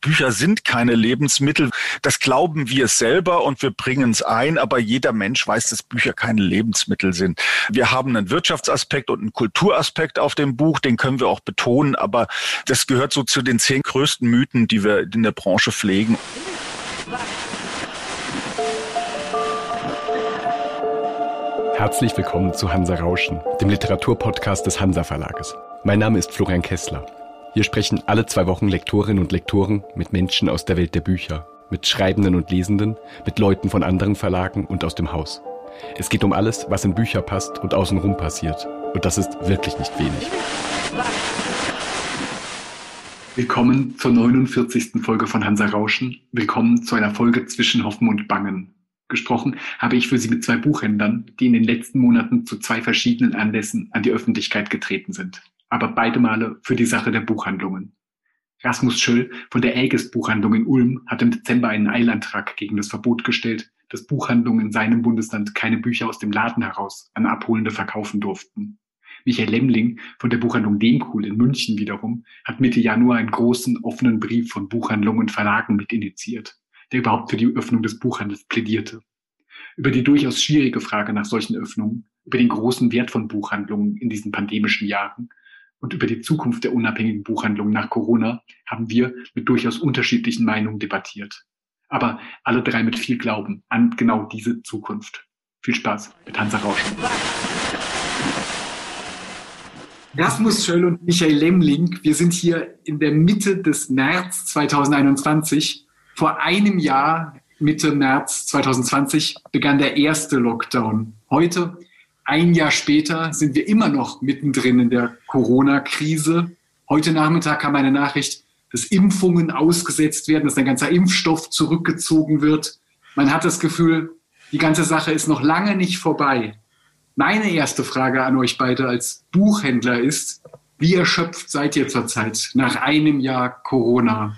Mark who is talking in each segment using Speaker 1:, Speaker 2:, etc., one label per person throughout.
Speaker 1: Bücher sind keine Lebensmittel. Das glauben wir selber und wir bringen es ein, aber jeder Mensch weiß, dass Bücher keine Lebensmittel sind. Wir haben einen Wirtschaftsaspekt und einen Kulturaspekt auf dem Buch, den können wir auch betonen, aber das gehört so zu den zehn größten Mythen, die wir in der Branche pflegen.
Speaker 2: Herzlich willkommen zu Hansa Rauschen, dem Literaturpodcast des Hansa Verlages. Mein Name ist Florian Kessler. Hier sprechen alle zwei Wochen Lektorinnen und Lektoren mit Menschen aus der Welt der Bücher, mit Schreibenden und Lesenden, mit Leuten von anderen Verlagen und aus dem Haus. Es geht um alles, was in Bücher passt und außenrum passiert. Und das ist wirklich nicht wenig.
Speaker 3: Willkommen zur 49. Folge von Hansa Rauschen. Willkommen zu einer Folge zwischen Hoffen und Bangen. Gesprochen habe ich für Sie mit zwei Buchhändlern, die in den letzten Monaten zu zwei verschiedenen Anlässen an die Öffentlichkeit getreten sind aber beide Male für die Sache der Buchhandlungen. Rasmus Schöll von der Aegis Buchhandlung in Ulm hat im Dezember einen Eilantrag gegen das Verbot gestellt, dass Buchhandlungen in seinem Bundesland keine Bücher aus dem Laden heraus an Abholende verkaufen durften. Michael Lemling von der Buchhandlung Demkuhl in München wiederum hat Mitte Januar einen großen offenen Brief von Buchhandlungen und Verlagen mitinitiiert, der überhaupt für die Öffnung des Buchhandels plädierte. Über die durchaus schwierige Frage nach solchen Öffnungen, über den großen Wert von Buchhandlungen in diesen pandemischen Jahren und über die Zukunft der unabhängigen Buchhandlung nach Corona haben wir mit durchaus unterschiedlichen Meinungen debattiert. Aber alle drei mit viel Glauben an genau diese Zukunft. Viel Spaß mit Hansa Rauschen. Rasmus Schöll und Michael Lemling, wir sind hier in der Mitte des März 2021. Vor einem Jahr, Mitte März 2020, begann der erste Lockdown. Heute ein Jahr später sind wir immer noch mittendrin in der Corona-Krise. Heute Nachmittag kam eine Nachricht, dass Impfungen ausgesetzt werden, dass ein ganzer Impfstoff zurückgezogen wird. Man hat das Gefühl, die ganze Sache ist noch lange nicht vorbei. Meine erste Frage an euch beide als Buchhändler ist, wie erschöpft seid ihr zurzeit nach einem Jahr Corona?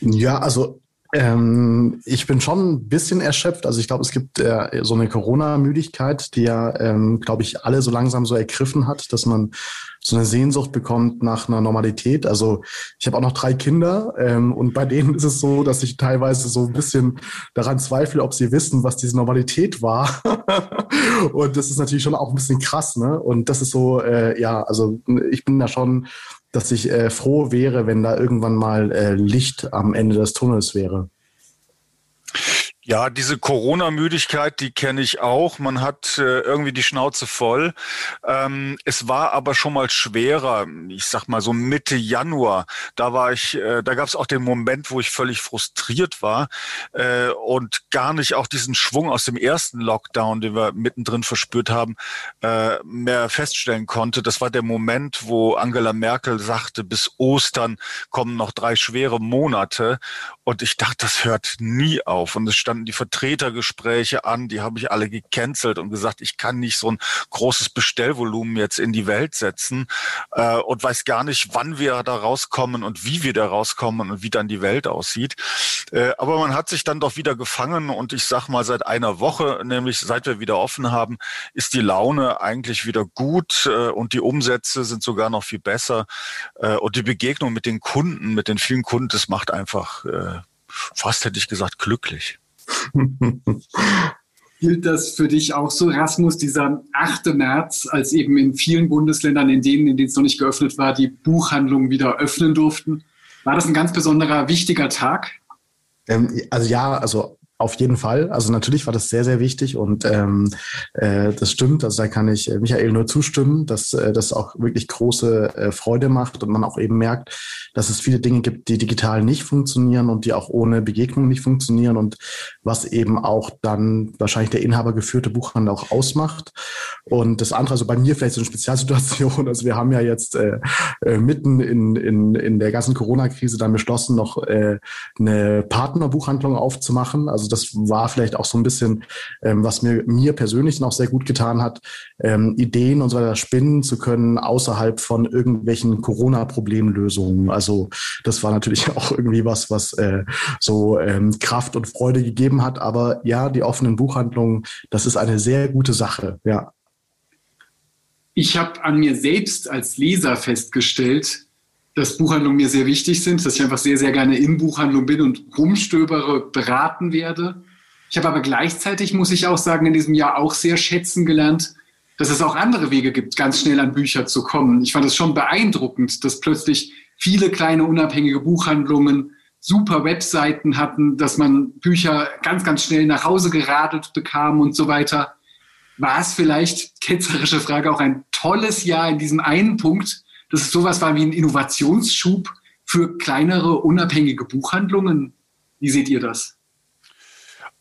Speaker 4: Ja, also ähm, ich bin schon ein bisschen erschöpft. Also ich glaube, es gibt äh, so eine Corona-Müdigkeit, die ja, ähm, glaube ich, alle so langsam so ergriffen hat, dass man so eine Sehnsucht bekommt nach einer Normalität. Also ich habe auch noch drei Kinder ähm, und bei denen ist es so, dass ich teilweise so ein bisschen daran zweifle, ob sie wissen, was diese Normalität war. und das ist natürlich schon auch ein bisschen krass, ne? Und das ist so, äh, ja, also ich bin da schon dass ich äh, froh wäre, wenn da irgendwann mal äh, Licht am Ende des Tunnels wäre.
Speaker 1: Ja, diese Corona-Müdigkeit, die kenne ich auch. Man hat äh, irgendwie die Schnauze voll. Ähm, es war aber schon mal schwerer. Ich sag mal so Mitte Januar. Da war ich, äh, da gab es auch den Moment, wo ich völlig frustriert war äh, und gar nicht auch diesen Schwung aus dem ersten Lockdown, den wir mittendrin verspürt haben, äh, mehr feststellen konnte. Das war der Moment, wo Angela Merkel sagte, bis Ostern kommen noch drei schwere Monate. Und ich dachte, das hört nie auf. Und es stand standen die Vertretergespräche an, die habe ich alle gecancelt und gesagt, ich kann nicht so ein großes Bestellvolumen jetzt in die Welt setzen äh, und weiß gar nicht, wann wir da rauskommen und wie wir da rauskommen und wie dann die Welt aussieht. Äh, aber man hat sich dann doch wieder gefangen und ich sag mal, seit einer Woche, nämlich seit wir wieder offen haben, ist die Laune eigentlich wieder gut äh, und die Umsätze sind sogar noch viel besser. Äh, und die Begegnung mit den Kunden, mit den vielen Kunden, das macht einfach äh, fast hätte ich gesagt glücklich.
Speaker 3: Gilt das für dich auch so, Rasmus, dieser 8. März, als eben in vielen Bundesländern, in denen, in denen es noch nicht geöffnet war, die Buchhandlungen wieder öffnen durften? War das ein ganz besonderer, wichtiger Tag?
Speaker 4: Ähm, also ja, also auf jeden Fall. Also natürlich war das sehr, sehr wichtig und ähm, äh, das stimmt. Also da kann ich äh, Michael nur zustimmen, dass äh, das auch wirklich große äh, Freude macht und man auch eben merkt, dass es viele Dinge gibt, die digital nicht funktionieren und die auch ohne Begegnung nicht funktionieren und was eben auch dann wahrscheinlich der Inhaber geführte Buchhandel auch ausmacht. Und das andere, also bei mir vielleicht so eine Spezialsituation. Also wir haben ja jetzt äh, äh, mitten in, in, in der ganzen Corona-Krise dann beschlossen, noch äh, eine Partnerbuchhandlung aufzumachen. Also das war vielleicht auch so ein bisschen, ähm, was mir, mir persönlich noch sehr gut getan hat, ähm, Ideen und so weiter spinnen zu können außerhalb von irgendwelchen Corona-Problemlösungen. Also das war natürlich auch irgendwie was, was äh, so ähm, Kraft und Freude gegeben hat. Aber ja, die offenen Buchhandlungen, das ist eine sehr gute Sache, ja.
Speaker 3: Ich habe an mir selbst als Leser festgestellt, dass Buchhandlungen mir sehr wichtig sind, dass ich einfach sehr, sehr gerne in Buchhandlung bin und rumstöbere, beraten werde. Ich habe aber gleichzeitig, muss ich auch sagen, in diesem Jahr auch sehr schätzen gelernt, dass es auch andere Wege gibt, ganz schnell an Bücher zu kommen. Ich fand es schon beeindruckend, dass plötzlich viele kleine unabhängige Buchhandlungen super Webseiten hatten, dass man Bücher ganz, ganz schnell nach Hause geradelt bekam und so weiter. War es vielleicht, ketzerische Frage, auch ein tolles Jahr in diesem einen Punkt, dass es sowas war wie ein Innovationsschub für kleinere, unabhängige Buchhandlungen? Wie seht ihr das?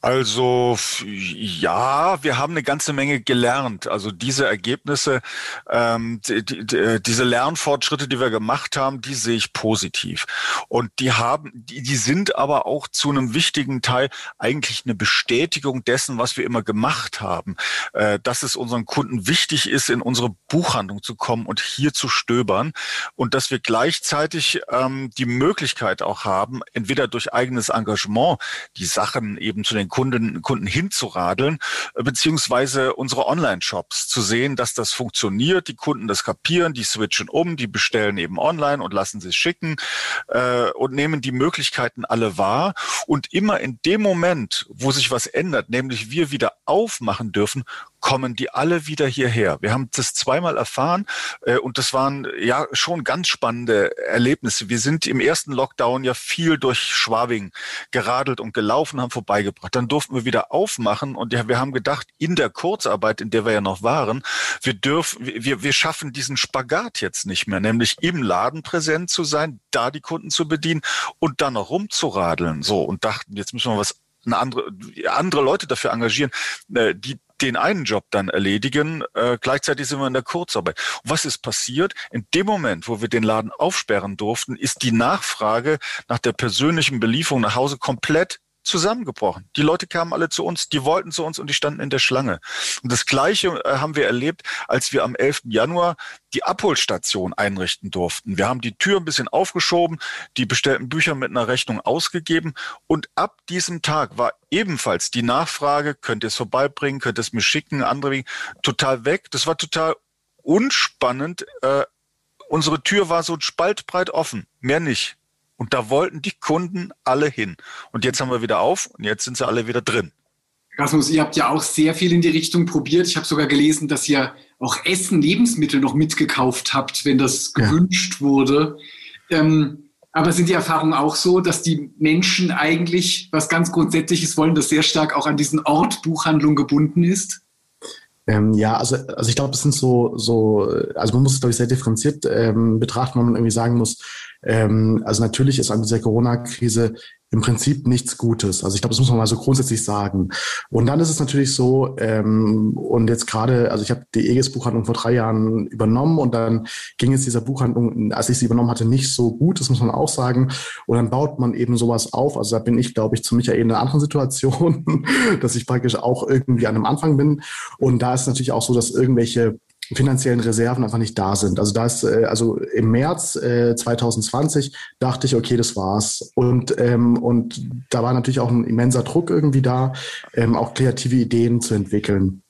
Speaker 1: Also ja, wir haben eine ganze Menge gelernt. Also diese Ergebnisse, ähm, die, die, diese Lernfortschritte, die wir gemacht haben, die sehe ich positiv. Und die haben, die, die sind aber auch zu einem wichtigen Teil eigentlich eine Bestätigung dessen, was wir immer gemacht haben, äh, dass es unseren Kunden wichtig ist, in unsere Buchhandlung zu kommen und hier zu stöbern und dass wir gleichzeitig ähm, die Möglichkeit auch haben, entweder durch eigenes Engagement die Sachen eben zu den Kunden, Kunden hinzuradeln, äh, beziehungsweise unsere Online-Shops zu sehen, dass das funktioniert, die Kunden das kapieren, die switchen um, die bestellen eben online und lassen sich schicken äh, und nehmen die Möglichkeiten alle wahr. Und immer in dem Moment, wo sich was ändert, nämlich wir wieder aufmachen dürfen, kommen die alle wieder hierher. Wir haben das zweimal erfahren äh, und das waren ja schon ganz spannende Erlebnisse. Wir sind im ersten Lockdown ja viel durch Schwabing geradelt und gelaufen, haben vorbeigebracht. Dann durften wir wieder aufmachen und ja, wir haben gedacht, in der Kurzarbeit, in der wir ja noch waren, wir dürfen, wir, wir schaffen diesen Spagat jetzt nicht mehr, nämlich im Laden präsent zu sein, da die Kunden zu bedienen und dann noch rumzuradeln. So und dachten, jetzt müssen wir was eine andere, andere Leute dafür engagieren, äh, die den einen Job dann erledigen. Äh, gleichzeitig sind wir in der Kurzarbeit. Und was ist passiert? In dem Moment, wo wir den Laden aufsperren durften, ist die Nachfrage nach der persönlichen Belieferung nach Hause komplett zusammengebrochen. Die Leute kamen alle zu uns, die wollten zu uns und die standen in der Schlange. Und das Gleiche äh, haben wir erlebt, als wir am 11. Januar die Abholstation einrichten durften. Wir haben die Tür ein bisschen aufgeschoben, die bestellten Bücher mit einer Rechnung ausgegeben und ab diesem Tag war ebenfalls die Nachfrage, könnt ihr es vorbeibringen, könnt ihr es mir schicken, andere total weg. Das war total unspannend. Äh, unsere Tür war so spaltbreit offen, mehr nicht. Und da wollten die Kunden alle hin. Und jetzt haben wir wieder auf und jetzt sind sie alle wieder drin.
Speaker 3: Rasmus, ihr habt ja auch sehr viel in die Richtung probiert. Ich habe sogar gelesen, dass ihr auch Essen, Lebensmittel noch mitgekauft habt, wenn das gewünscht ja. wurde. Ähm, aber sind die Erfahrungen auch so, dass die Menschen eigentlich was ganz Grundsätzliches wollen, das sehr stark auch an diesen Ort Buchhandlung gebunden ist?
Speaker 4: Ähm, ja, also, also ich glaube, es sind so, so, also man muss es, glaube ich, sehr differenziert ähm, betrachten, wenn man irgendwie sagen muss, ähm, also natürlich ist an dieser Corona-Krise im Prinzip nichts Gutes. Also ich glaube, das muss man mal so grundsätzlich sagen. Und dann ist es natürlich so, ähm, und jetzt gerade, also ich habe die EGIS-Buchhandlung vor drei Jahren übernommen und dann ging es dieser Buchhandlung, als ich sie übernommen hatte, nicht so gut, das muss man auch sagen. Und dann baut man eben sowas auf. Also da bin ich, glaube ich, zu Michael in einer anderen Situation, dass ich praktisch auch irgendwie an einem Anfang bin. Und da ist natürlich auch so, dass irgendwelche finanziellen Reserven einfach nicht da sind. Also da ist, äh, also im März äh, 2020 dachte ich, okay, das war's. Und, ähm, und da war natürlich auch ein immenser Druck irgendwie da, ähm, auch kreative Ideen zu entwickeln.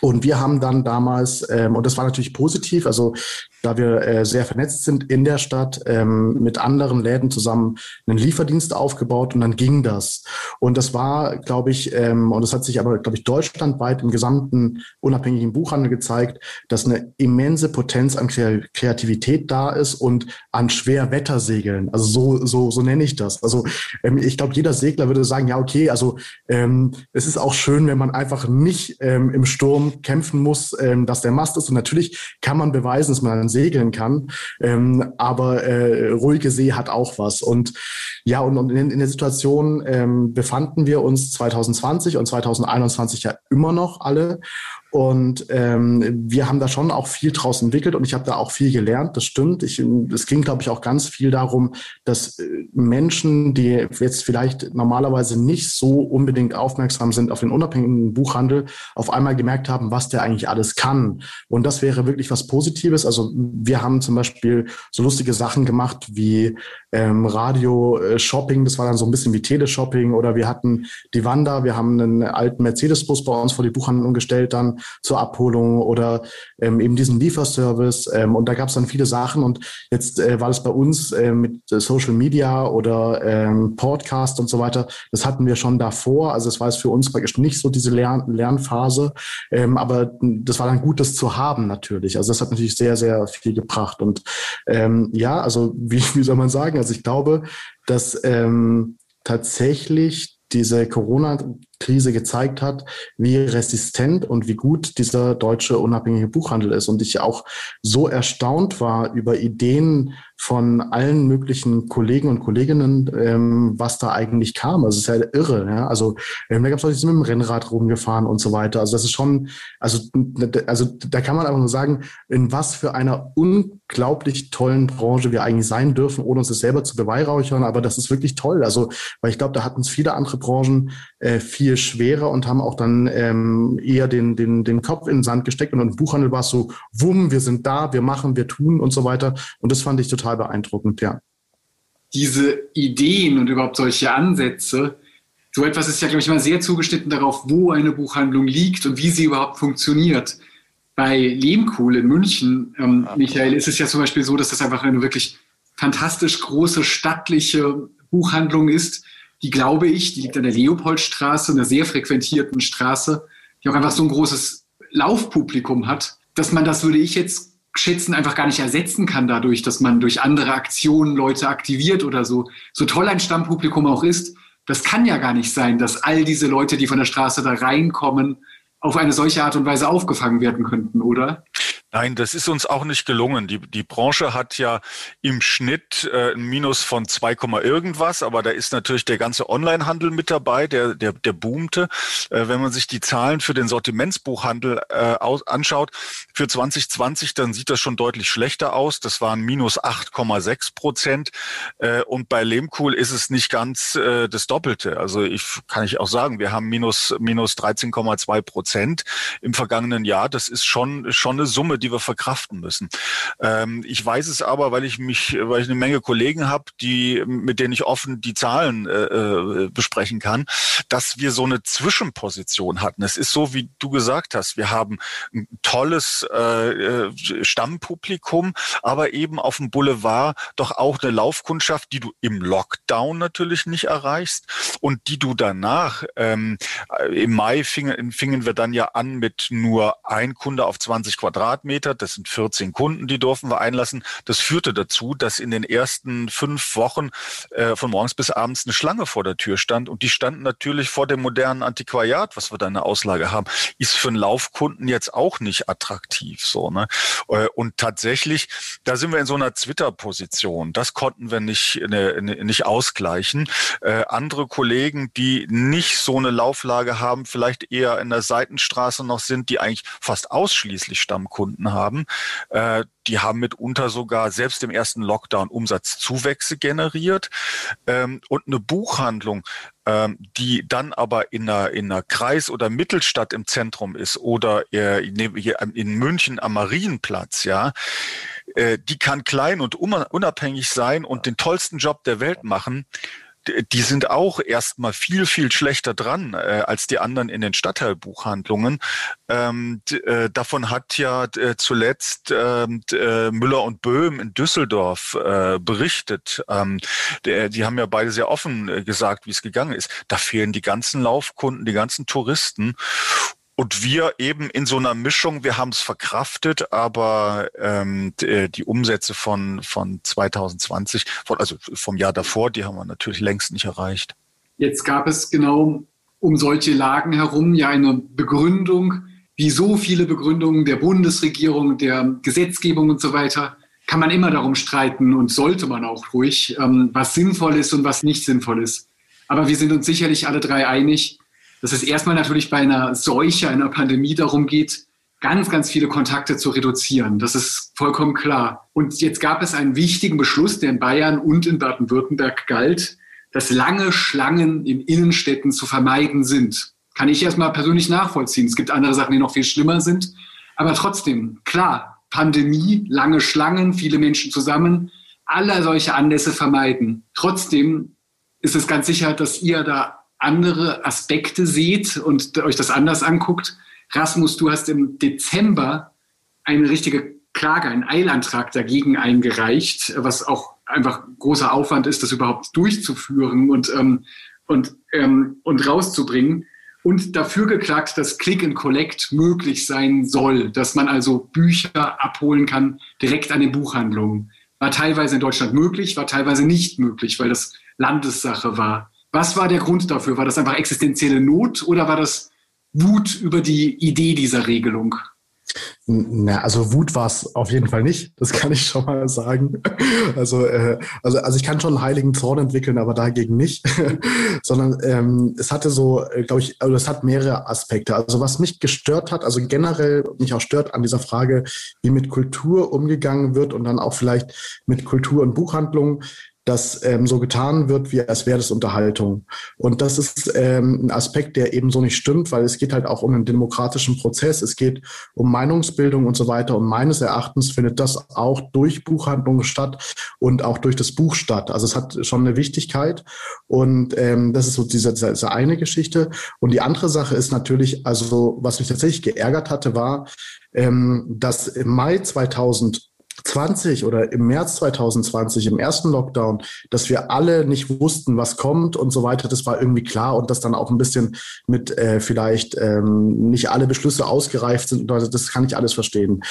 Speaker 4: Und wir haben dann damals, ähm, und das war natürlich positiv, also da wir äh, sehr vernetzt sind in der Stadt, ähm, mit anderen Läden zusammen einen Lieferdienst aufgebaut und dann ging das. Und das war, glaube ich, ähm, und das hat sich aber, glaube ich, deutschlandweit im gesamten unabhängigen Buchhandel gezeigt, dass eine immense Potenz an Kreativität da ist und an Schwerwettersegeln. Also so, so, so nenne ich das. Also ähm, ich glaube, jeder Segler würde sagen, ja, okay, also ähm, es ist auch schön, wenn man einfach nicht ähm, im Sturm kämpfen muss, ähm, dass der Mast ist. Und natürlich kann man beweisen, dass man segeln kann. Ähm, aber äh, ruhige See hat auch was. Und ja, und, und in, in der Situation ähm, befanden wir uns 2020 und 2021 ja immer noch alle. Und ähm, wir haben da schon auch viel draus entwickelt und ich habe da auch viel gelernt, das stimmt. Ich, es ging, glaube ich, auch ganz viel darum, dass äh, Menschen, die jetzt vielleicht normalerweise nicht so unbedingt aufmerksam sind auf den unabhängigen Buchhandel, auf einmal gemerkt haben, was der eigentlich alles kann. Und das wäre wirklich was Positives. Also wir haben zum Beispiel so lustige Sachen gemacht wie ähm, Radio-Shopping, das war dann so ein bisschen wie Teleshopping oder wir hatten die Wanda, wir haben einen alten Mercedes-Bus bei uns vor die Buchhandlung gestellt dann zur Abholung oder ähm, eben diesen Lieferservice. Ähm, und da gab es dann viele Sachen. Und jetzt äh, war das bei uns äh, mit Social Media oder ähm, Podcast und so weiter. Das hatten wir schon davor. Also es war es für uns praktisch nicht so diese Lern Lernphase. Ähm, aber das war dann gut, das zu haben natürlich. Also das hat natürlich sehr, sehr viel gebracht. Und ähm, ja, also wie, wie soll man sagen? Also ich glaube, dass ähm, tatsächlich diese Corona-Krise gezeigt hat, wie resistent und wie gut dieser deutsche unabhängige Buchhandel ist. Und ich auch so erstaunt war über Ideen von allen möglichen Kollegen und Kolleginnen, ähm, was da eigentlich kam. Also es ist ja irre. Ja? Also ähm, da gab es Leute, die sind mit dem Rennrad rumgefahren und so weiter. Also das ist schon, also, also da kann man einfach nur sagen, in was für einer unglaublich tollen Branche wir eigentlich sein dürfen, ohne uns das selber zu beweihräuchern. Aber das ist wirklich toll. Also, weil ich glaube, da hatten es viele andere Branchen äh, viel schwerer und haben auch dann ähm, eher den, den, den Kopf in den Sand gesteckt. Und im Buchhandel war es so, wumm, wir sind da, wir machen, wir tun und so weiter. Und das fand ich total beeindruckend, ja.
Speaker 3: Diese Ideen und überhaupt solche Ansätze, so etwas ist ja, glaube ich, immer sehr zugeschnitten darauf, wo eine Buchhandlung liegt und wie sie überhaupt funktioniert. Bei Lehmkuhl in München, ähm, Michael, ist es ja zum Beispiel so, dass das einfach eine wirklich fantastisch große, stattliche Buchhandlung ist, die, glaube ich, die liegt an der Leopoldstraße, einer sehr frequentierten Straße, die auch einfach so ein großes Laufpublikum hat, dass man das, würde ich jetzt Schätzen einfach gar nicht ersetzen kann dadurch, dass man durch andere Aktionen Leute aktiviert oder so. So toll ein Stammpublikum auch ist, das kann ja gar nicht sein, dass all diese Leute, die von der Straße da reinkommen, auf eine solche Art und Weise aufgefangen werden könnten, oder?
Speaker 1: Nein, das ist uns auch nicht gelungen. Die, die Branche hat ja im Schnitt äh, ein Minus von 2, irgendwas, aber da ist natürlich der ganze Onlinehandel mit dabei, der, der, der boomte. Äh, wenn man sich die Zahlen für den Sortimentsbuchhandel äh, aus, anschaut, für 2020, dann sieht das schon deutlich schlechter aus. Das waren minus 8,6 Prozent. Äh, und bei Lehmkuhl ist es nicht ganz äh, das Doppelte. Also ich kann ich auch sagen, wir haben minus, minus 13,2 Prozent im vergangenen Jahr. Das ist schon, schon eine Summe, die wir verkraften müssen. Ähm, ich weiß es aber, weil ich mich, weil ich eine Menge Kollegen habe, die, mit denen ich offen die Zahlen äh, äh, besprechen kann, dass wir so eine Zwischenposition hatten. Es ist so, wie du gesagt hast, wir haben ein tolles äh, Stammpublikum, aber eben auf dem Boulevard doch auch eine Laufkundschaft, die du im Lockdown natürlich nicht erreichst und die du danach ähm, im Mai fingen, fingen wir dann ja an mit nur ein Kunde auf 20 Quadratmeter Quadratmeter. Das sind 14 Kunden, die durften wir einlassen. Das führte dazu, dass in den ersten fünf Wochen äh, von morgens bis abends eine Schlange vor der Tür stand. Und die standen natürlich vor dem modernen Antiquariat, was wir da in der Auslage haben. Ist für einen Laufkunden jetzt auch nicht attraktiv. So, ne? Äh, und tatsächlich, da sind wir in so einer Twitter-Position. Das konnten wir nicht, ne, ne, nicht ausgleichen. Äh, andere Kollegen, die nicht so eine Lauflage haben, vielleicht eher in der Seitenstraße noch sind, die eigentlich fast ausschließlich Stammkunden gefunden haben. Äh, die haben mitunter sogar selbst im ersten Lockdown Umsatzzuwächse generiert. Ähm, und eine Buchhandlung, ähm, die dann aber in einer, in einer Kreis- oder Mittelstadt im Zentrum ist oder äh, in München am Marienplatz, ja, äh, die kann klein und unabhängig sein und den tollsten Job der Welt machen die sind auch erstmal viel, viel schlechter dran äh, als die anderen in den Stadtteilbuchhandlungen. Ähm, äh, davon hat ja äh, zuletzt ähm, äh, Müller und Böhm in Düsseldorf äh, berichtet. Ähm, der, die haben ja beide sehr offen äh, gesagt, wie es gegangen ist. Da fehlen die ganzen Laufkunden, die ganzen Touristen. Und wir eben in so einer Mischung, wir haben es verkraftet, aber ähm, äh, die Umsätze von, von 2020, von, also vom Jahr davor, die haben wir natürlich längst nicht erreicht.
Speaker 3: Jetzt gab es genau um solche Lagen herum ja eine Begründung, wie so viele Begründungen der Bundesregierung, der Gesetzgebung und so weiter, kann man immer darum streiten und sollte man auch ruhig, ähm, was sinnvoll ist und was nicht sinnvoll ist. Aber wir sind uns sicherlich alle drei einig, dass es erstmal natürlich bei einer Seuche, einer Pandemie darum geht, ganz, ganz viele Kontakte zu reduzieren. Das ist vollkommen klar. Und jetzt gab es einen wichtigen Beschluss, der in Bayern und in Baden-Württemberg galt, dass lange Schlangen in Innenstädten zu vermeiden sind. Kann ich erstmal persönlich nachvollziehen. Es gibt andere Sachen, die noch viel schlimmer sind. Aber trotzdem, klar, Pandemie, lange Schlangen, viele Menschen zusammen, alle solche Anlässe vermeiden. Trotzdem ist es ganz sicher, dass ihr da andere Aspekte seht und euch das anders anguckt. Rasmus, du hast im Dezember eine richtige Klage, einen Eilantrag dagegen eingereicht, was auch einfach großer Aufwand ist, das überhaupt durchzuführen und, ähm, und, ähm, und rauszubringen. Und dafür geklagt, dass Click and Collect möglich sein soll, dass man also Bücher abholen kann direkt an den Buchhandlungen. War teilweise in Deutschland möglich, war teilweise nicht möglich, weil das Landessache war. Was war der Grund dafür? War das einfach existenzielle Not oder war das Wut über die Idee dieser Regelung?
Speaker 4: Na, also Wut war es auf jeden Fall nicht, das kann ich schon mal sagen. Also, äh, also, also ich kann schon einen heiligen Zorn entwickeln, aber dagegen nicht. Sondern ähm, es hatte so, äh, glaube ich, also es hat mehrere Aspekte. Also was mich gestört hat, also generell mich auch stört an dieser Frage, wie mit Kultur umgegangen wird und dann auch vielleicht mit Kultur und Buchhandlungen, dass ähm, so getan wird, wie als wäre das Unterhaltung. Und das ist ähm, ein Aspekt, der eben so nicht stimmt, weil es geht halt auch um einen demokratischen Prozess, es geht um Meinungsbildung und so weiter. Und meines Erachtens findet das auch durch Buchhandlungen statt und auch durch das Buch statt. Also es hat schon eine Wichtigkeit. Und ähm, das ist so diese, diese eine Geschichte. Und die andere Sache ist natürlich, also was mich tatsächlich geärgert hatte, war, ähm, dass im Mai 2000 20 oder im März 2020, im ersten Lockdown, dass wir alle nicht wussten, was kommt und so weiter, das war irgendwie klar und dass dann auch ein bisschen mit äh, vielleicht ähm, nicht alle Beschlüsse ausgereift sind, also das kann ich alles verstehen.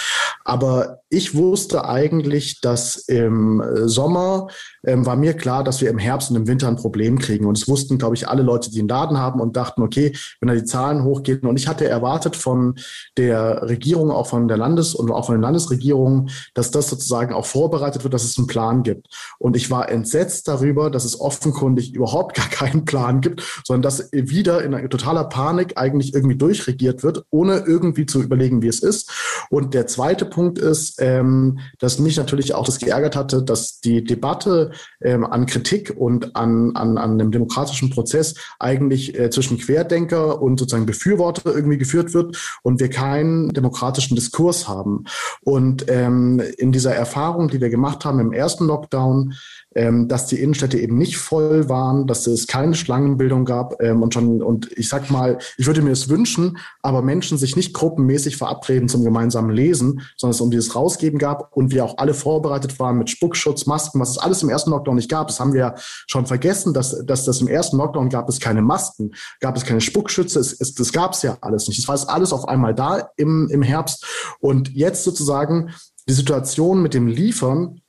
Speaker 4: Aber ich wusste eigentlich, dass im Sommer ähm, war mir klar, dass wir im Herbst und im Winter ein Problem kriegen. Und es wussten, glaube ich, alle Leute, die einen Laden haben und dachten, okay, wenn da die Zahlen hochgehen. Und ich hatte erwartet von der Regierung, auch von der Landes- und auch von den Landesregierungen, dass das sozusagen auch vorbereitet wird, dass es einen Plan gibt. Und ich war entsetzt darüber, dass es offenkundig überhaupt gar keinen Plan gibt, sondern dass wieder in totaler Panik eigentlich irgendwie durchregiert wird, ohne irgendwie zu überlegen, wie es ist. Und der zweite Punkt ist, ähm, dass mich natürlich auch das geärgert hatte, dass die Debatte ähm, an Kritik und an, an, an dem demokratischen Prozess eigentlich äh, zwischen Querdenker und sozusagen Befürworter irgendwie geführt wird und wir keinen demokratischen Diskurs haben. Und ähm, in dieser Erfahrung, die wir gemacht haben im ersten Lockdown, ähm, dass die Innenstädte eben nicht voll waren, dass es keine Schlangenbildung gab ähm, und schon, und ich sag mal, ich würde mir es wünschen, aber Menschen sich nicht gruppenmäßig verabreden zum gemeinsamen Lesen, sondern es um dieses Rausgeben gab und wir auch alle vorbereitet waren mit Spuckschutz, Masken, was es alles im ersten Lockdown nicht gab. Das haben wir ja schon vergessen, dass, dass das im ersten Lockdown gab es keine Masken, gab es keine Spuckschütze, es, es, das gab es ja alles nicht. Das war alles auf einmal da im, im Herbst und jetzt sozusagen die Situation mit dem Liefern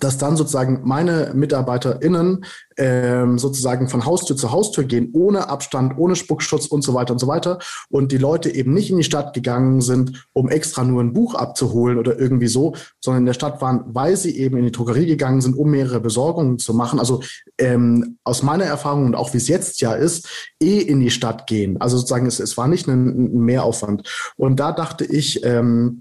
Speaker 4: dass dann sozusagen meine MitarbeiterInnen ähm, sozusagen von Haustür zu Haustür gehen, ohne Abstand, ohne Spuckschutz und so weiter und so weiter. Und die Leute eben nicht in die Stadt gegangen sind, um extra nur ein Buch abzuholen oder irgendwie so, sondern in der Stadt waren, weil sie eben in die Drogerie gegangen sind, um mehrere Besorgungen zu machen. Also ähm, aus meiner Erfahrung und auch wie es jetzt ja ist, eh in die Stadt gehen. Also sozusagen, es, es war nicht ein, ein Mehraufwand. Und da dachte ich, ähm,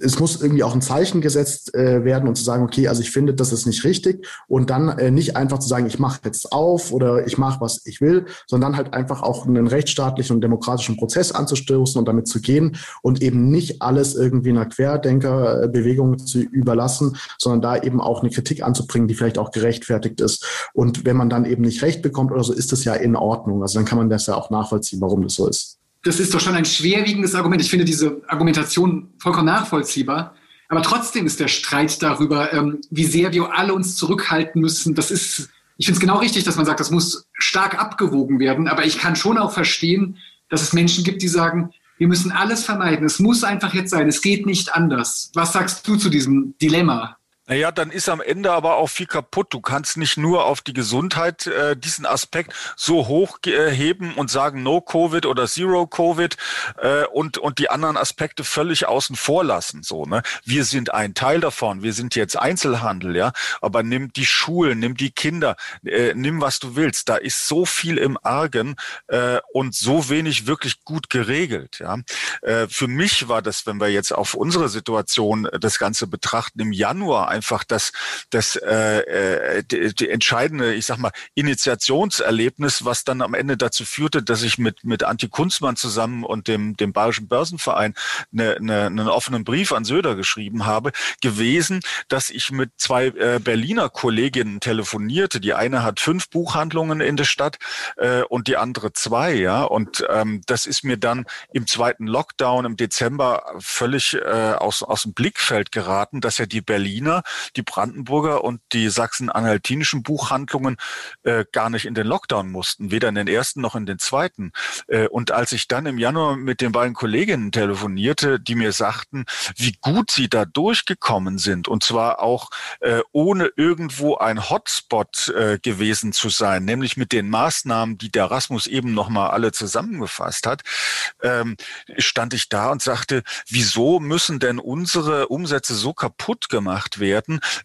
Speaker 4: es muss irgendwie auch ein Zeichen gesetzt äh, werden und zu sagen, okay, also ich finde, das ist nicht richtig und dann äh, nicht einfach zu sagen, ich mache jetzt auf oder ich mache, was ich will, sondern halt einfach auch einen rechtsstaatlichen und demokratischen Prozess anzustoßen und damit zu gehen und eben nicht alles irgendwie einer Querdenkerbewegung zu überlassen, sondern da eben auch eine Kritik anzubringen, die vielleicht auch gerechtfertigt ist. Und wenn man dann eben nicht recht bekommt oder so, ist das ja in Ordnung. Also dann kann man das ja auch nachvollziehen, warum das so ist
Speaker 3: das ist doch schon ein schwerwiegendes Argument. Ich finde diese Argumentation vollkommen nachvollziehbar. Aber trotzdem ist der Streit darüber, ähm, wie sehr wir alle uns zurückhalten müssen. Das ist, ich finde es genau richtig, dass man sagt, das muss stark abgewogen werden. Aber ich kann schon auch verstehen, dass es Menschen gibt, die sagen, wir müssen alles vermeiden. Es muss einfach jetzt sein. Es geht nicht anders. Was sagst du zu diesem Dilemma?
Speaker 1: Naja, dann ist am Ende aber auch viel kaputt. Du kannst nicht nur auf die Gesundheit äh, diesen Aspekt so hoch äh, heben und sagen No Covid oder Zero Covid äh, und und die anderen Aspekte völlig außen vor lassen. So, ne? Wir sind ein Teil davon. Wir sind jetzt Einzelhandel, ja. Aber nimm die Schulen, nimm die Kinder, äh, nimm was du willst. Da ist so viel im Argen äh, und so wenig wirklich gut geregelt. Ja. Äh, für mich war das, wenn wir jetzt auf unsere Situation das Ganze betrachten, im Januar einfach das, das äh, äh, die, die entscheidende, ich sag mal, Initiationserlebnis, was dann am Ende dazu führte, dass ich mit, mit Antje Kunzmann zusammen und dem, dem Bayerischen Börsenverein eine, eine, einen offenen Brief an Söder geschrieben habe, gewesen, dass ich mit zwei äh, Berliner Kolleginnen telefonierte. Die eine hat fünf Buchhandlungen in der Stadt äh, und die andere zwei, ja. Und ähm, das ist mir dann im zweiten Lockdown im Dezember völlig äh, aus, aus dem Blickfeld geraten, dass ja die Berliner, die Brandenburger und die sachsen-anhaltinischen Buchhandlungen äh, gar nicht in den Lockdown mussten, weder in den ersten noch in den zweiten. Äh, und als ich dann im Januar mit den beiden Kolleginnen telefonierte, die mir sagten, wie gut sie da durchgekommen sind, und zwar auch äh, ohne irgendwo ein Hotspot äh, gewesen zu sein, nämlich mit den Maßnahmen, die der Erasmus eben nochmal alle zusammengefasst hat, ähm, stand ich da und sagte, wieso müssen denn unsere Umsätze so kaputt gemacht werden,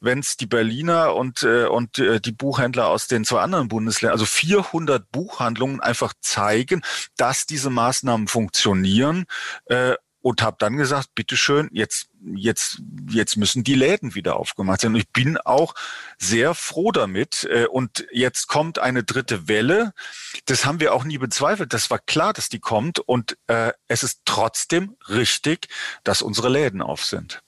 Speaker 1: wenn es die Berliner und, äh, und äh, die Buchhändler aus den zwei anderen Bundesländern, also 400 Buchhandlungen einfach zeigen, dass diese Maßnahmen funktionieren äh, und habe dann gesagt, bitteschön, jetzt, jetzt, jetzt müssen die Läden wieder aufgemacht sein. Und ich bin auch sehr froh damit. Äh, und jetzt kommt eine dritte Welle. Das haben wir auch nie bezweifelt. Das war klar, dass die kommt. Und äh, es ist trotzdem richtig, dass unsere Läden auf sind.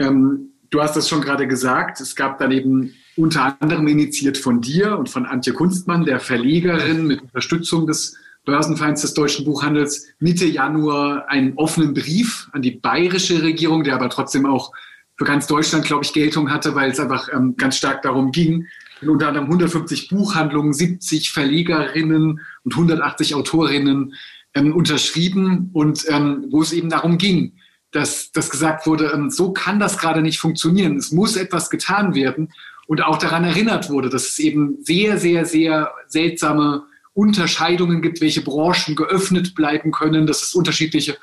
Speaker 3: Ähm, du hast das schon gerade gesagt. Es gab dann eben unter anderem initiiert von dir und von Antje Kunstmann, der Verlegerin, mit Unterstützung des Börsenvereins des deutschen Buchhandels Mitte Januar einen offenen Brief an die bayerische Regierung, der aber trotzdem auch für ganz Deutschland, glaube ich, Geltung hatte, weil es einfach ähm, ganz stark darum ging, unter anderem 150 Buchhandlungen, 70 Verlegerinnen und 180 Autorinnen ähm, unterschrieben und ähm, wo es eben darum ging, dass, dass gesagt wurde, ähm, so kann das gerade nicht funktionieren. Es muss etwas getan werden und auch daran erinnert wurde, dass es eben sehr, sehr, sehr seltsame Unterscheidungen gibt, welche Branchen geöffnet bleiben können, dass es unterschiedliche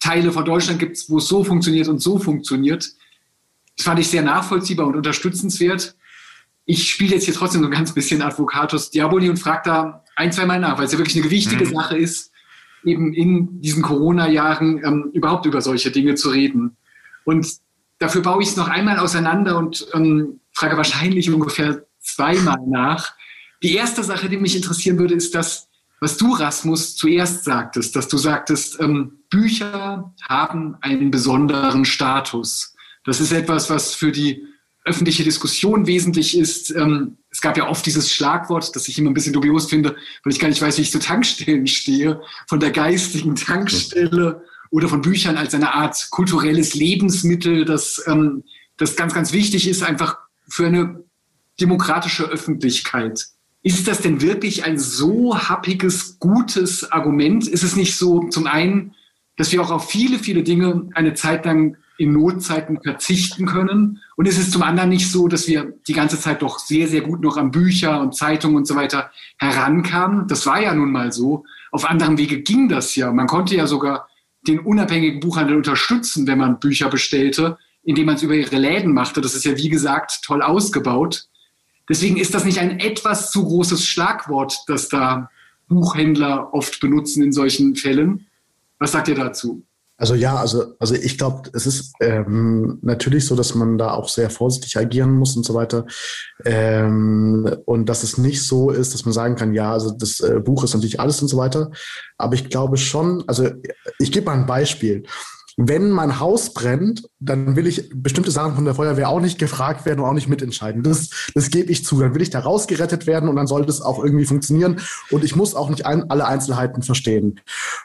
Speaker 3: Teile von Deutschland gibt, wo es so funktioniert und so funktioniert. Das fand ich sehr nachvollziehbar und unterstützenswert. Ich spiele jetzt hier trotzdem so ein ganz bisschen Advocatus Diaboli und frage da ein, zwei Mal nach, weil es ja wirklich eine gewichtige mhm. Sache ist, eben in diesen Corona-Jahren ähm, überhaupt über solche Dinge zu reden. Und dafür baue ich es noch einmal auseinander und ähm, frage wahrscheinlich ungefähr zweimal nach, die erste Sache, die mich interessieren würde, ist das, was du, Rasmus, zuerst sagtest, dass du sagtest, ähm, Bücher haben einen besonderen Status. Das ist etwas, was für die öffentliche Diskussion wesentlich ist. Ähm, es gab ja oft dieses Schlagwort, das ich immer ein bisschen dubios finde, weil ich gar nicht weiß, wie ich zu Tankstellen stehe, von der geistigen Tankstelle oder von Büchern als eine Art kulturelles Lebensmittel, das, ähm, das ganz, ganz wichtig ist, einfach für eine demokratische Öffentlichkeit. Ist das denn wirklich ein so happiges, gutes Argument? Ist es nicht so, zum einen, dass wir auch auf viele, viele Dinge eine Zeit lang in Notzeiten verzichten können? Und ist es zum anderen nicht so, dass wir die ganze Zeit doch sehr, sehr gut noch an Bücher und Zeitungen und so weiter herankamen? Das war ja nun mal so. Auf anderem Wege ging das ja. Man konnte ja sogar den unabhängigen Buchhandel unterstützen, wenn man Bücher bestellte, indem man es über ihre Läden machte. Das ist ja, wie gesagt, toll ausgebaut. Deswegen ist das nicht ein etwas zu großes Schlagwort, das da Buchhändler oft benutzen in solchen Fällen. Was sagt ihr dazu?
Speaker 4: Also ja, also, also ich glaube, es ist ähm, natürlich so, dass man da auch sehr vorsichtig agieren muss und so weiter. Ähm, und dass es nicht so ist, dass man sagen kann, ja, also das äh, Buch ist natürlich alles und so weiter. Aber ich glaube schon, also ich gebe mal ein Beispiel wenn mein Haus brennt, dann will ich bestimmte Sachen von der Feuerwehr auch nicht gefragt werden und auch nicht mitentscheiden. Das, das gebe ich zu. Dann will ich da rausgerettet werden und dann soll das auch irgendwie funktionieren. Und ich muss auch nicht ein, alle Einzelheiten verstehen.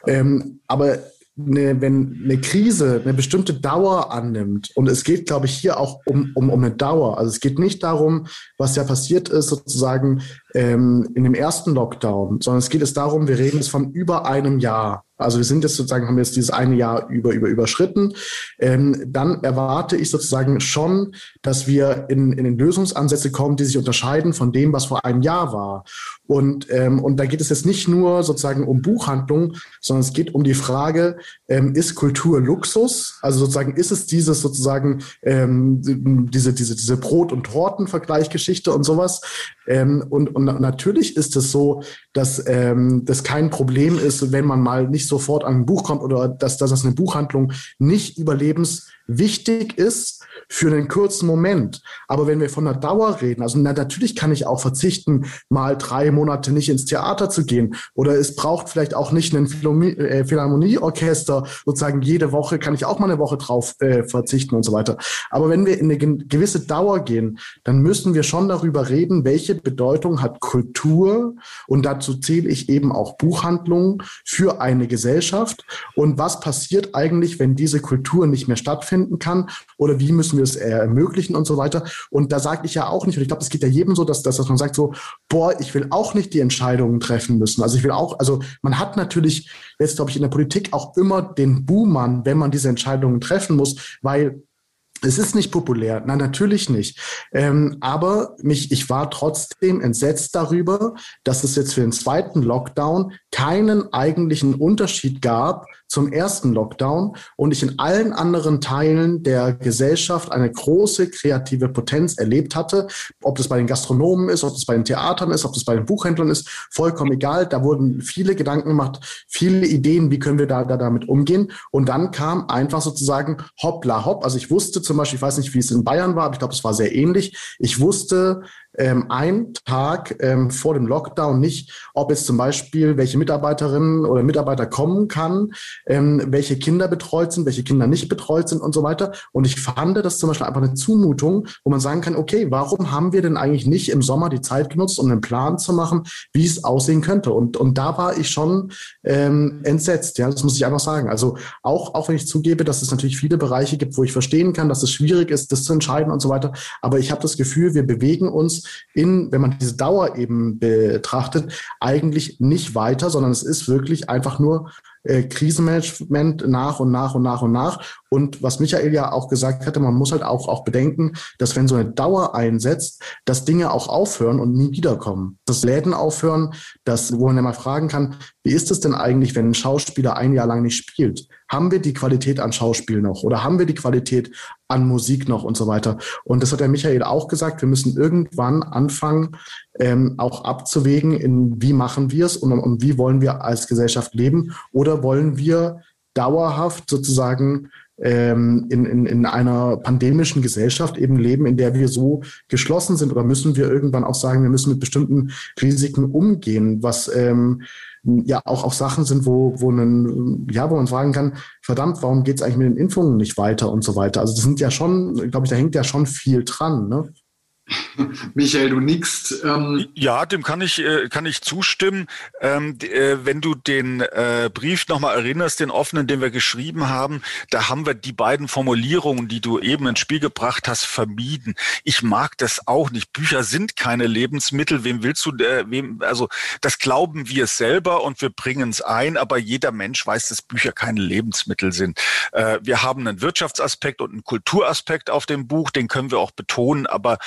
Speaker 4: Ähm, aber eine, wenn eine Krise eine bestimmte Dauer annimmt, und es geht, glaube ich, hier auch um, um, um eine Dauer. Also es geht nicht darum, was ja passiert ist, sozusagen ähm, in dem ersten Lockdown, sondern es geht es darum, wir reden jetzt von über einem Jahr. Also wir sind jetzt sozusagen, haben jetzt dieses eine Jahr über, über überschritten. Ähm, dann erwarte ich sozusagen schon, dass wir in, in den Lösungsansätze kommen, die sich unterscheiden von dem, was vor einem Jahr war. Und, ähm, und da geht es jetzt nicht nur sozusagen um Buchhandlung, sondern es geht um die Frage, ähm, ist Kultur Luxus? Also sozusagen ist es dieses sozusagen ähm, diese, diese, diese Brot- und Torten-Vergleichgeschichte und sowas. Ähm, und, und natürlich ist es so, dass ähm, das kein Problem ist, wenn man mal nicht sofort an ein Buch kommt oder dass, dass das eine Buchhandlung nicht überlebens wichtig ist für einen kurzen Moment. Aber wenn wir von der Dauer reden, also na, natürlich kann ich auch verzichten, mal drei Monate nicht ins Theater zu gehen. Oder es braucht vielleicht auch nicht ein äh, Philharmonieorchester, sozusagen jede Woche kann ich auch mal eine Woche drauf äh, verzichten und so weiter. Aber wenn wir in eine gewisse Dauer gehen, dann müssen wir schon darüber reden, welche Bedeutung hat Kultur und dazu zähle ich eben auch Buchhandlungen für eine Gesellschaft und was passiert eigentlich, wenn diese Kultur nicht mehr stattfinden kann oder wie müssen wir es ermöglichen und so weiter. Und da sage ich ja auch nicht, und ich glaube, es geht ja jedem so, dass, dass, dass man sagt so, boah, ich will auch nicht die Entscheidungen treffen müssen. Also ich will auch, also man hat natürlich jetzt, glaube ich, in der Politik auch immer den Buhmann, wenn man diese Entscheidungen treffen muss, weil es ist nicht populär, nein, natürlich nicht. Ähm, aber mich, ich war trotzdem entsetzt darüber, dass es jetzt für den zweiten Lockdown keinen eigentlichen Unterschied gab zum ersten Lockdown und ich in allen anderen Teilen der Gesellschaft eine große kreative Potenz erlebt hatte. Ob das bei den Gastronomen ist, ob das bei den Theatern ist, ob das bei den Buchhändlern ist, vollkommen egal. Da wurden viele Gedanken gemacht, viele Ideen, wie können wir da, da damit umgehen. Und dann kam einfach sozusagen hoppla hopp. Also ich wusste zum Beispiel, ich weiß nicht, wie es in Bayern war, aber ich glaube, es war sehr ähnlich. Ich wusste, ähm, einen Tag ähm, vor dem Lockdown nicht, ob jetzt zum Beispiel welche Mitarbeiterinnen oder Mitarbeiter kommen kann, ähm, welche Kinder betreut sind, welche Kinder nicht betreut sind und so weiter. Und ich fand das zum Beispiel einfach eine Zumutung, wo man sagen kann, okay, warum haben wir denn eigentlich nicht im Sommer die Zeit genutzt, um einen Plan zu machen, wie es aussehen könnte? Und, und da war ich schon ähm, entsetzt, ja, das muss ich einfach sagen. Also auch, auch wenn ich zugebe, dass es natürlich viele Bereiche gibt, wo ich verstehen kann, dass es schwierig ist, das zu entscheiden und so weiter. Aber ich habe das Gefühl, wir bewegen uns in, wenn man diese Dauer eben betrachtet, eigentlich nicht weiter, sondern es ist wirklich einfach nur äh, Krisenmanagement nach und nach und nach und nach. Und was Michael ja auch gesagt hatte, man muss halt auch, auch bedenken, dass wenn so eine Dauer einsetzt, dass Dinge auch aufhören und nie wiederkommen. Dass Läden aufhören, dass, wo man ja mal fragen kann, wie ist es denn eigentlich, wenn ein Schauspieler ein Jahr lang nicht spielt? Haben wir die Qualität an Schauspiel noch oder haben wir die Qualität an Musik noch und so weiter? Und das hat der Michael auch gesagt, wir müssen irgendwann anfangen, ähm, auch abzuwägen, in wie machen wir es und, und wie wollen wir als Gesellschaft leben oder wollen wir dauerhaft sozusagen ähm, in, in, in einer pandemischen Gesellschaft eben leben, in der wir so geschlossen sind oder müssen wir irgendwann auch sagen, wir müssen mit bestimmten Risiken umgehen, was ähm, ja auch, auch Sachen sind, wo, wo, einen, ja, wo man fragen kann, verdammt, warum geht es eigentlich mit den Impfungen nicht weiter und so weiter. Also das sind ja schon, glaube ich, da hängt ja schon viel dran. Ne?
Speaker 1: Michael, du nickst. Ähm ja, dem kann ich, äh, kann ich zustimmen. Ähm, äh, wenn du den äh, Brief nochmal erinnerst, den offenen, den wir geschrieben haben, da haben wir die beiden Formulierungen, die du eben ins Spiel gebracht hast, vermieden. Ich mag das auch nicht. Bücher sind keine Lebensmittel. Wem willst du, äh, wem, also das glauben wir selber und wir bringen es ein, aber jeder Mensch weiß, dass Bücher keine Lebensmittel sind. Äh, wir haben einen Wirtschaftsaspekt und einen Kulturaspekt auf dem Buch, den können wir auch betonen, aber